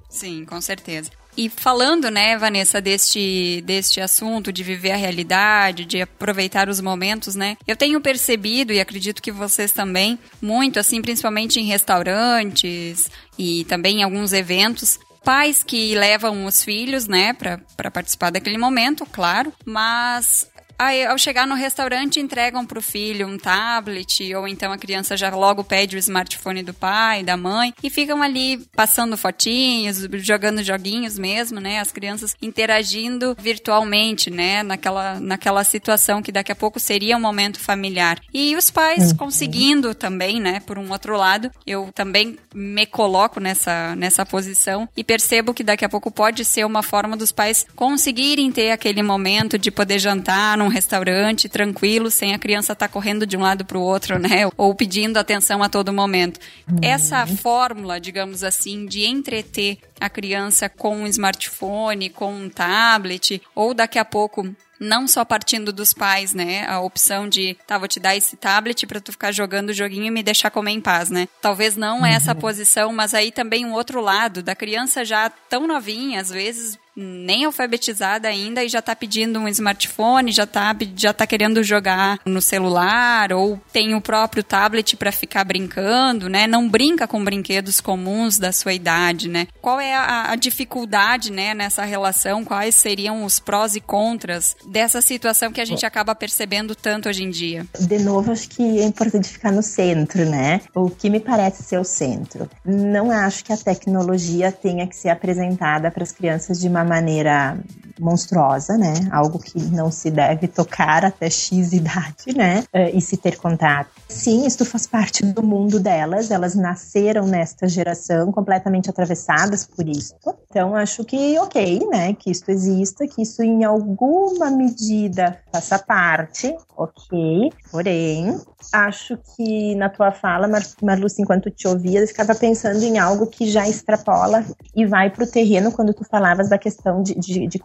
Sim, com certeza. E falando, né, Vanessa, deste, deste assunto de viver a realidade, de aproveitar os momentos, né? Eu tenho percebido, e acredito que vocês também, muito assim, principalmente em restaurantes e também em alguns eventos, pais que levam os filhos, né, para participar daquele momento, claro, mas Aí, ao chegar no restaurante, entregam para o filho um tablet, ou então a criança já logo pede o smartphone do pai, da mãe, e ficam ali passando fotinhos, jogando joguinhos mesmo, né? As crianças interagindo virtualmente, né? Naquela, naquela situação que daqui a pouco seria um momento familiar. E os pais uhum. conseguindo também, né? Por um outro lado, eu também me coloco nessa, nessa posição e percebo que daqui a pouco pode ser uma forma dos pais conseguirem ter aquele momento de poder jantar num restaurante tranquilo, sem a criança estar tá correndo de um lado para o outro, né? Ou pedindo atenção a todo momento. Uhum. Essa fórmula, digamos assim, de entreter a criança com um smartphone, com um tablet, ou daqui a pouco não só partindo dos pais, né? A opção de, tá, vou te dar esse tablet para tu ficar jogando o joguinho e me deixar comer em paz, né? Talvez não uhum. essa posição, mas aí também um outro lado da criança já tão novinha, às vezes nem alfabetizada ainda e já está pedindo um smartphone, já está já tá querendo jogar no celular ou tem o próprio tablet para ficar brincando, né? Não brinca com brinquedos comuns da sua idade, né? Qual é a, a dificuldade, né, nessa relação? Quais seriam os prós e contras dessa situação que a gente acaba percebendo tanto hoje em dia? De novo, acho que é importante ficar no centro, né? O que me parece ser o centro. Não acho que a tecnologia tenha que ser apresentada para as crianças de uma maneira monstruosa, né? Algo que não se deve tocar até X idade, né? Uh, e se ter contato. Sim, isso faz parte do mundo delas. Elas nasceram nesta geração completamente atravessadas por isso. Então, acho que ok, né? Que isso exista, que isso em alguma medida faça parte, ok. Porém, acho que na tua fala, Mar Marluce, enquanto te ouvia, eu ficava pensando em algo que já extrapola e vai para o terreno quando tu falavas da questão de, de, de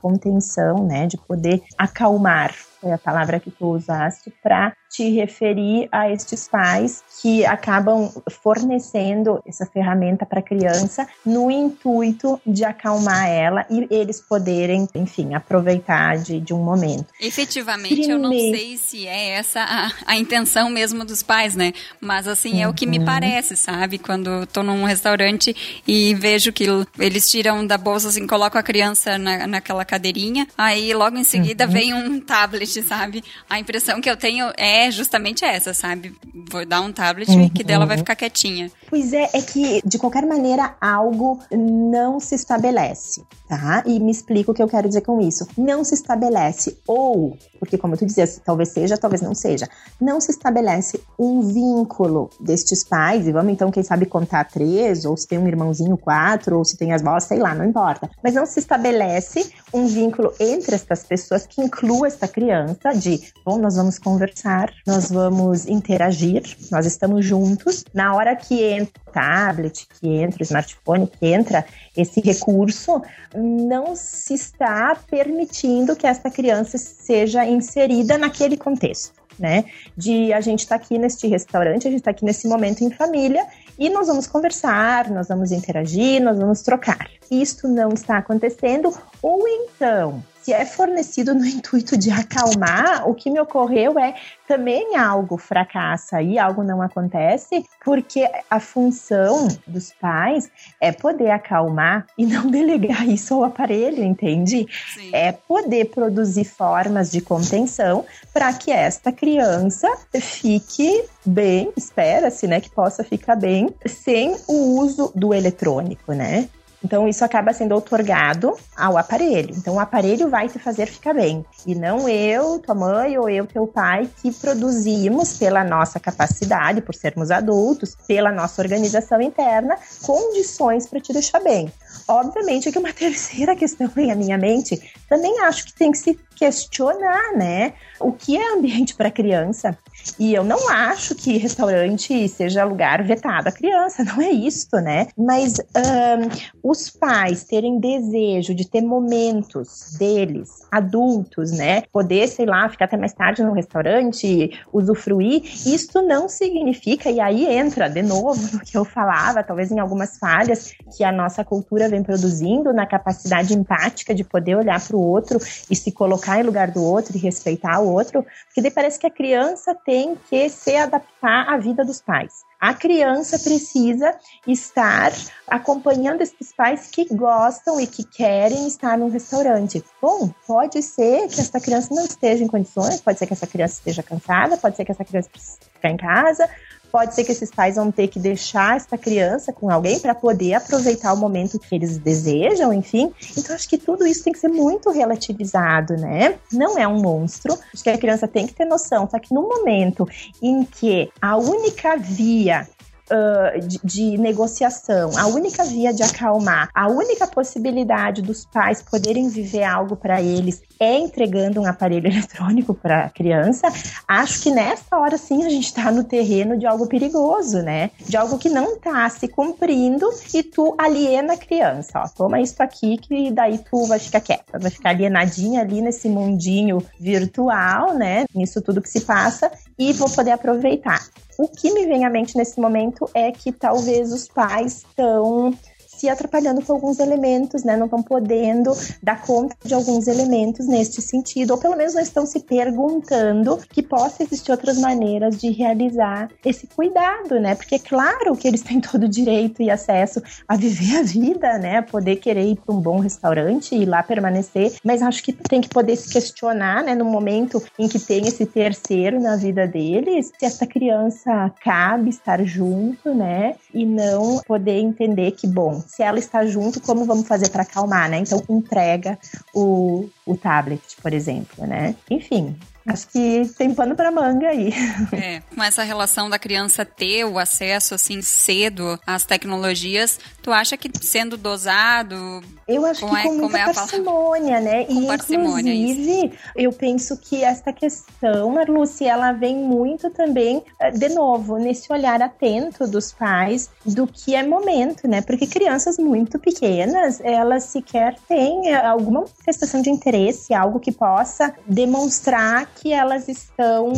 né? De poder acalmar foi a palavra que tu usaste, para te referir a estes pais que acabam fornecendo essa ferramenta para a criança no intuito de acalmar ela e eles poderem, enfim, aproveitar de, de um momento. Efetivamente, Primeiro... eu não sei se é essa a, a, intenção mesmo dos pais, né? Mas assim, uhum. é o que me uhum. parece, sabe? Quando estou num restaurante e vejo que eles tiram da bolsa, assim, colocam a criança na, naquela cadeirinha, aí logo em seguida uhum. vem um tablet, sabe? A impressão que eu tenho é justamente essa, sabe? Vou dar um tablet uhum. que dela vai ficar quietinha. Pois é, é que de qualquer maneira algo não se estabelece, tá? E me explico o que eu quero dizer com isso. Não se estabelece, ou, porque como tu dizias, talvez seja, talvez não seja, não se estabelece um vínculo destes pais, e vamos então, quem sabe, contar três, ou se tem um irmãozinho quatro, ou se tem as vós, sei lá, não importa. Mas não se estabelece um vínculo entre estas pessoas que inclua esta criança de, bom, nós vamos conversar, nós vamos interagir, nós estamos juntos. Na hora que entra tablet, que entra o smartphone, que entra esse recurso, não se está permitindo que esta criança seja inserida naquele contexto. Né? De a gente estar tá aqui neste restaurante, a gente está aqui nesse momento em família e nós vamos conversar, nós vamos interagir, nós vamos trocar. Isto não está acontecendo, ou então se é fornecido no <laughs> intuito de acalmar, o que me ocorreu é também algo fracassa e algo não acontece, porque a função dos pais é poder acalmar e não <laughs> delegar isso ao aparelho, entende? Sim. É poder produzir formas de contenção para que esta criança fique bem, espera-se, né, que possa ficar bem sem o uso do eletrônico, né? Então, isso acaba sendo otorgado ao aparelho. Então, o aparelho vai te fazer ficar bem. E não eu, tua mãe ou eu, teu pai, que produzimos pela nossa capacidade, por sermos adultos, pela nossa organização interna, condições para te deixar bem. Obviamente que uma <laughs> terceira questão vem à minha mente, também acho que tem que se questionar, né? O que é ambiente para criança? E eu não acho que restaurante seja lugar vetado à criança, não é isso, né? Mas um, os pais terem desejo de ter momentos deles, adultos, né? Poder, sei lá, ficar até mais tarde no restaurante, usufruir, isso não significa, e aí entra de novo no que eu falava, talvez em algumas falhas que a nossa cultura vem produzindo, na capacidade empática de poder olhar para o outro e se colocar em lugar do outro e respeitar o outro, porque daí parece que a criança tem que se adaptar à vida dos pais. A criança precisa estar acompanhando esses pais que gostam e que querem estar num restaurante. Bom, pode ser que essa criança não esteja em condições, pode ser que essa criança esteja cansada, pode ser que essa criança precise ficar em casa, Pode ser que esses pais vão ter que deixar essa criança com alguém para poder aproveitar o momento que eles desejam, enfim. Então, acho que tudo isso tem que ser muito relativizado, né? Não é um monstro. Acho que a criança tem que ter noção. Só que no momento em que a única via uh, de, de, negociação, a única via de acalmar, a única possibilidade dos pais poderem viver algo para eles é entregando um aparelho <laughs> eletrônico para a criança, acho que nessa hora sim a gente está no terreno de algo perigoso, né? De algo que não está se cumprindo e tu aliena a criança. Ó, toma isso aqui que daí tu vai ficar quieta, vai ficar alienadinha ali nesse mundinho virtual, né? Nisso tudo que se passa e vou poder aproveitar. O que me vem à mente nesse momento é que talvez os pais estão se atrapalhando com alguns elementos, né? Não estão podendo dar conta de alguns elementos neste sentido, ou pelo menos não estão se perguntando que possa existir outras maneiras de realizar esse cuidado, né? Porque é claro que eles têm todo o direito e acesso a viver a vida, né? Poder querer ir para um bom restaurante e lá permanecer, mas acho que tem que poder se questionar, né? No momento em que tem esse terceiro na vida deles, se essa criança cabe estar junto, né? E não poder entender que, bom, se ela está junto, como vamos fazer para acalmar, né? Então, entrega o, o tablet, por exemplo, né? Enfim, Acho que tem pano para manga aí. <laughs> É, com essa relação da criança ter o acesso assim cedo às tecnologias, tu acha que sendo dosado? Eu acho que é, com muita é parcimônia, né? Com e parcimônia, inclusive, isso. eu penso que essa questão, Marluce, ela vem muito também, eh, de novo, nesse olhar atento dos pais do que é momento, né? Porque crianças muito pequenas, elas sequer têm eh, alguma manifestação de interesse, algo que possa demonstrar que elas estão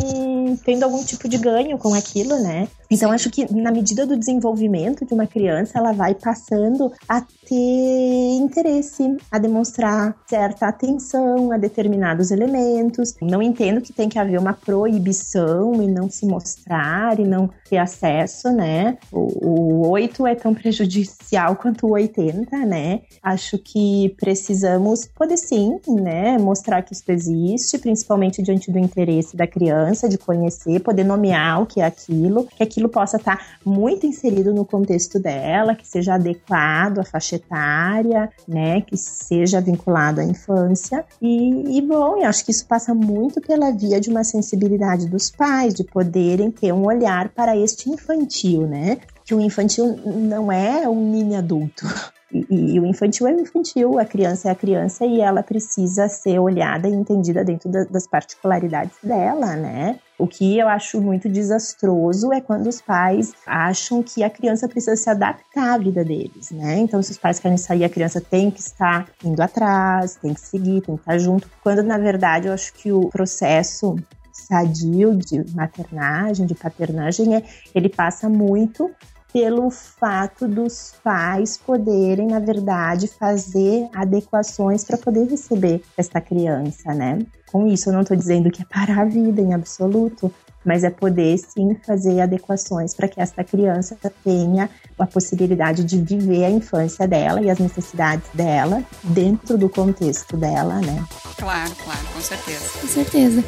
tendo algum tipo de ganho com aquilo, né? Então, acho que na medida do desenvolvimento de uma criança, ela vai passando a ter interesse, a demonstrar certa atenção a determinados elementos. Não entendo que tem que haver uma proibição e não se mostrar e não ter acesso, né? O, o 8 é tão prejudicial quanto o 80, né? Acho que precisamos poder sim, né? Mostrar que isso existe, principalmente diante do interesse da criança, de conhecer, poder nomear o que é aquilo, que aquilo aquilo possa estar muito inserido no contexto dela, que seja adequado à faixa etária, né, que seja vinculado à infância. E, e bom, eu acho que isso passa muito pela via de uma sensibilidade dos pais, de poderem ter um olhar para este infantil, né? Que o infantil não é um mini adulto. <laughs> E, e, o infantil é o infantil, a criança é a criança e ela precisa ser olhada e entendida dentro da, das particularidades dela, né? O que eu acho muito desastroso é quando os pais acham que a criança precisa se adaptar à vida deles, né? Então, se os pais querem sair, a criança tem que estar indo atrás, tem que seguir, tem que estar junto. Quando, na verdade, eu acho que o processo sadio de maternagem, de paternagem, é, ele passa muito pelo fato dos pais poderem, na verdade, fazer adequações para poder receber essa criança, né? Com isso, eu não estou dizendo que é parar a vida em absoluto, mas é poder sim fazer adequações para que essa criança tenha a possibilidade de viver a infância dela e as necessidades dela dentro do contexto dela, né? Claro, claro, com certeza. Com certeza.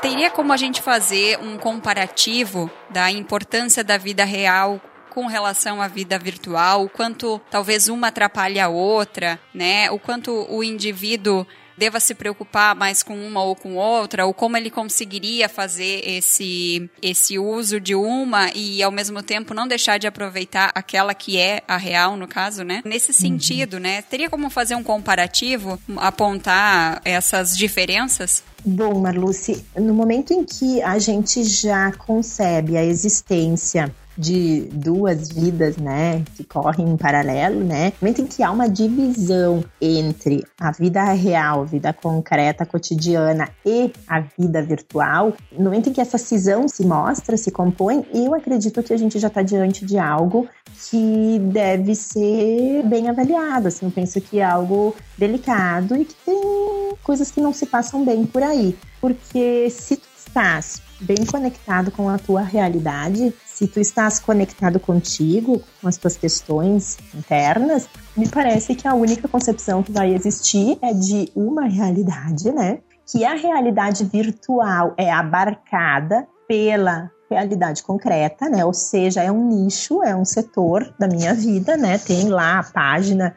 Teria como a gente fazer um comparativo da importância da vida real com relação à vida virtual, o quanto talvez uma atrapalha a outra, né? O quanto o indivíduo deva se preocupar mais com uma ou com outra, ou como ele conseguiria fazer esse, esse uso de uma e ao mesmo tempo não deixar de aproveitar aquela que é a real, no caso, né? Nesse uhum. sentido, uhum. né? Teria como fazer um comparativo, apontar essas diferenças? Bom, Marluce, no momento em que a gente já concebe a existência de duas vidas, né, que correm em paralelo, né? No momento em que há uma divisão entre a vida real, vida concreta, cotidiana e a vida virtual, no momento em que essa cisão se mostra, se compõe, eu acredito que a gente já está diante de algo que deve ser bem avaliado. Assim, eu penso que é algo delicado e que tem coisas que não se passam bem por aí. Porque se tu estás bem conectado com a tua realidade, se tu estás conectado contigo, com as tuas questões internas, me parece que a única concepção que vai existir é de uma realidade, né? Que a realidade virtual é abarcada pela realidade concreta, né? Ou seja, é um nicho, é um setor da minha vida, né? Tem lá a página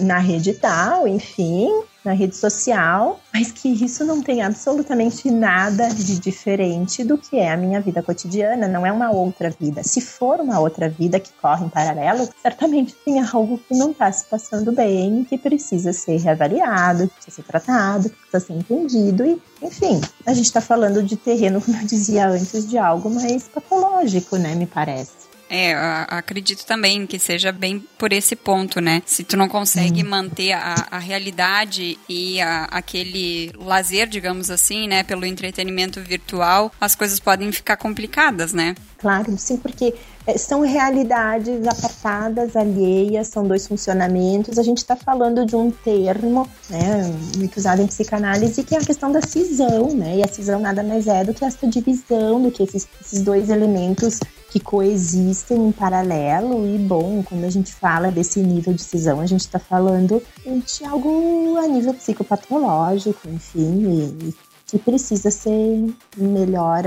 na rede tal, enfim, na rede social, mas que isso não tem absolutamente nada de diferente do que é a minha vida cotidiana, não é uma outra vida. Se for uma outra vida que corre em paralelo, certamente tem algo que não está se passando bem, que precisa ser reavaliado, que precisa ser tratado, que precisa ser entendido e, enfim, a gente está falando de terreno, como eu dizia antes, de algo mais patológico, né, me parece. É, acredito também que seja bem por esse ponto, né? Se tu não consegue uhum. manter a, a, realidade e a, aquele lazer, digamos assim, né, pelo entretenimento virtual, as coisas podem ficar complicadas, né? Claro, sim, porque é, são realidades apartadas, alheias, são dois funcionamentos. A gente está falando de um termo, né, muito usado em psicanálise, que é a questão da cisão, né? E a cisão nada mais é do que essa divisão, do que esses, esses dois elementos que coexistem em paralelo. E bom, quando a gente fala desse nível de cisão, a gente está falando de algo a nível psicopatológico, enfim, e, que precisa ser melhor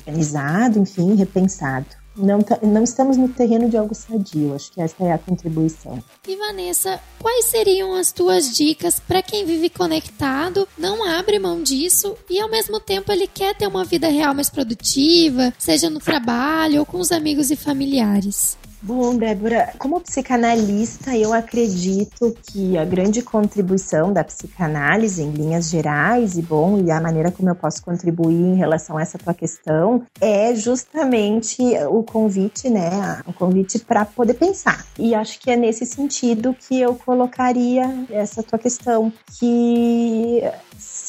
organizado, enfim, repensado não, tá, não estamos no terreno de algo sadio. Acho que essa é a contribuição. E Vanessa, quais seriam as tuas dicas para quem vive conectado, não abre mão disso e ao mesmo tempo ele quer ter uma vida real mais produtiva, seja no trabalho ou com os amigos e familiares? Bom, Débora, como psicanalista, eu acredito que a grande contribuição da psicanálise, em linhas gerais, e bom, e a maneira como eu posso contribuir em relação a essa tua questão, é justamente o convite, né? O convite para poder pensar. E acho que é nesse sentido que eu colocaria essa tua questão, que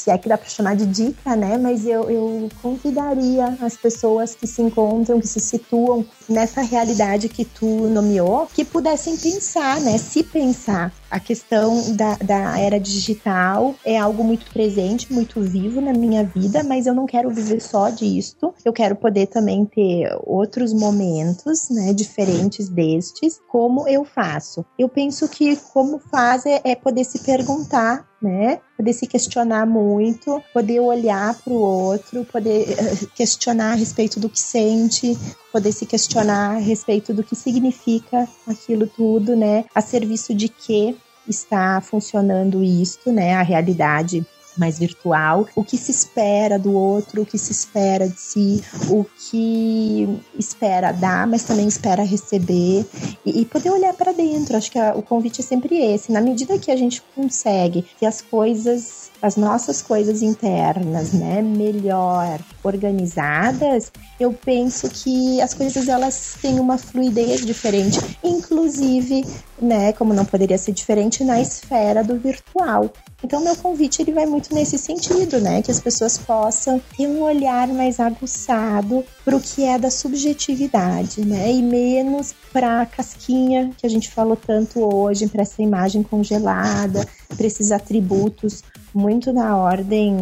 se é que dá para chamar de dica, né? Mas eu, eu convidaria as pessoas que se encontram, que se situam nessa realidade que tu nomeou, que pudessem pensar, né? Se pensar. A questão da, da era digital é algo muito presente, muito vivo na minha vida, mas eu não quero viver só disto. Eu quero poder também ter outros momentos, né, diferentes destes. Como eu faço? Eu penso que como faz é, é poder se perguntar né? Poder se questionar muito, poder olhar para o outro, poder eh, questionar a respeito do que sente, poder se questionar a respeito do que significa aquilo tudo, né? A serviço de que está funcionando isto, né? A realidade mais virtual, o que se espera do outro, o que se espera de si, o que espera dar, mas também espera receber e, e poder olhar para dentro. Acho que a, o convite é sempre esse. Na medida que a gente consegue que as coisas as nossas coisas internas, né, melhor organizadas, eu penso que as coisas elas têm uma fluidez diferente, inclusive, né, como não poderia ser diferente na esfera do virtual. Então, meu convite ele vai muito nesse sentido, né? Que as pessoas possam ter um olhar mais aguçado para o que é da subjetividade, né? E menos para a casquinha que a gente falou tanto hoje, para essa imagem congelada, para esses atributos muito na ordem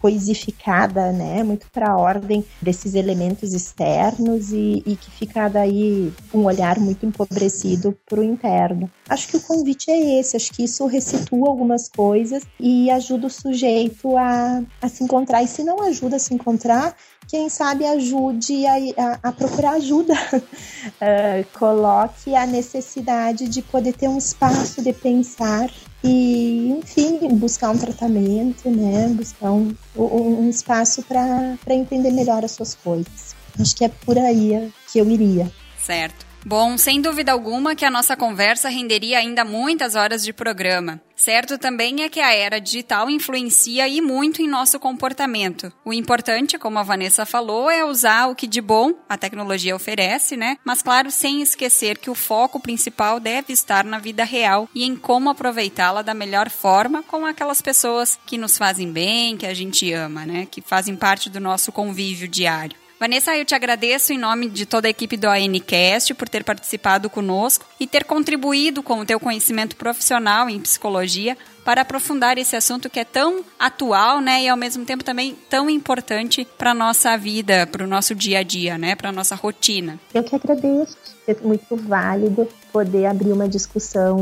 coisificada, né? Muito para a ordem desses elementos externos e, e, que fica daí um olhar muito empobrecido para o interno. Acho que o convite é esse, acho que isso ressitua algumas coisas e ajuda o sujeito a, a se encontrar. E se não ajuda a se encontrar, quem sabe ajude a, a, a procurar ajuda, uh, <laughs> coloque a necessidade de poder ter um espaço de pensar e, enfim, buscar um tratamento, né? Buscar um, um, espaço para entender melhor as suas coisas. Acho que é por aí que eu iria. Certo. Bom, sem dúvida alguma que a nossa conversa renderia ainda muitas horas de programa. Certo também é que a era digital influencia e muito em nosso comportamento. O importante, como a Vanessa falou, é usar o que de bom a tecnologia oferece, né? Mas claro, sem esquecer que o foco principal deve estar na vida real e em como aproveitá-la da melhor forma com aquelas pessoas que nos fazem bem, que a gente ama, né? Que fazem parte do nosso convívio diário. Vanessa, eu te agradeço em nome de toda a equipe do ANCast por ter participado conosco e ter contribuído com o teu conhecimento profissional em psicologia para aprofundar esse assunto que é tão atual, né, e ao mesmo tempo também tão importante para nossa vida, para o nosso dia a dia, né, para nossa rotina. Eu que agradeço, é muito válido poder abrir uma discussão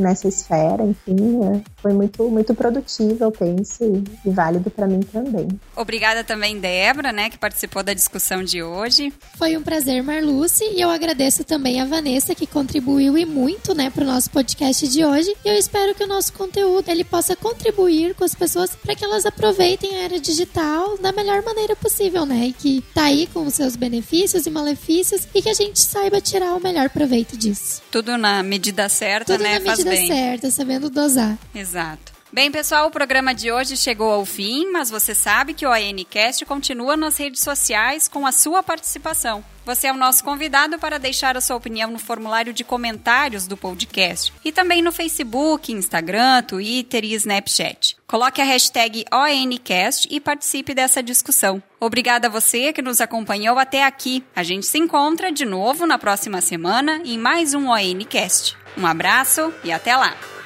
nessa esfera, enfim, né? foi muito muito produtivo, eu penso, e válido para mim também. Obrigada também, Débora, né, que participou da discussão de hoje. Foi um prazer, Marluce, e eu agradeço também a Vanessa que contribuiu e muito, né, para o nosso podcast de hoje. E eu espero que o nosso conteúdo ele possa contribuir com as pessoas para que elas aproveitem a era digital da melhor maneira possível, né? E que tá aí com os seus benefícios e malefícios e que a gente saiba tirar o melhor proveito disso tudo na medida certa, tudo né? na medida Faz bem. certa, sabendo dosar. Exato. Bem, pessoal, o programa de hoje chegou ao fim, mas você sabe que o ANCast continua nas redes sociais com a sua participação. Você é o nosso convidado para deixar a sua opinião no formulário de comentários do podcast e também no Facebook, Instagram, Twitter e Snapchat. Coloque a hashtag ONCast e participe dessa discussão. Obrigada a você que nos acompanhou até aqui. A gente se encontra de novo na próxima semana em mais um ONCast. Um abraço e até lá!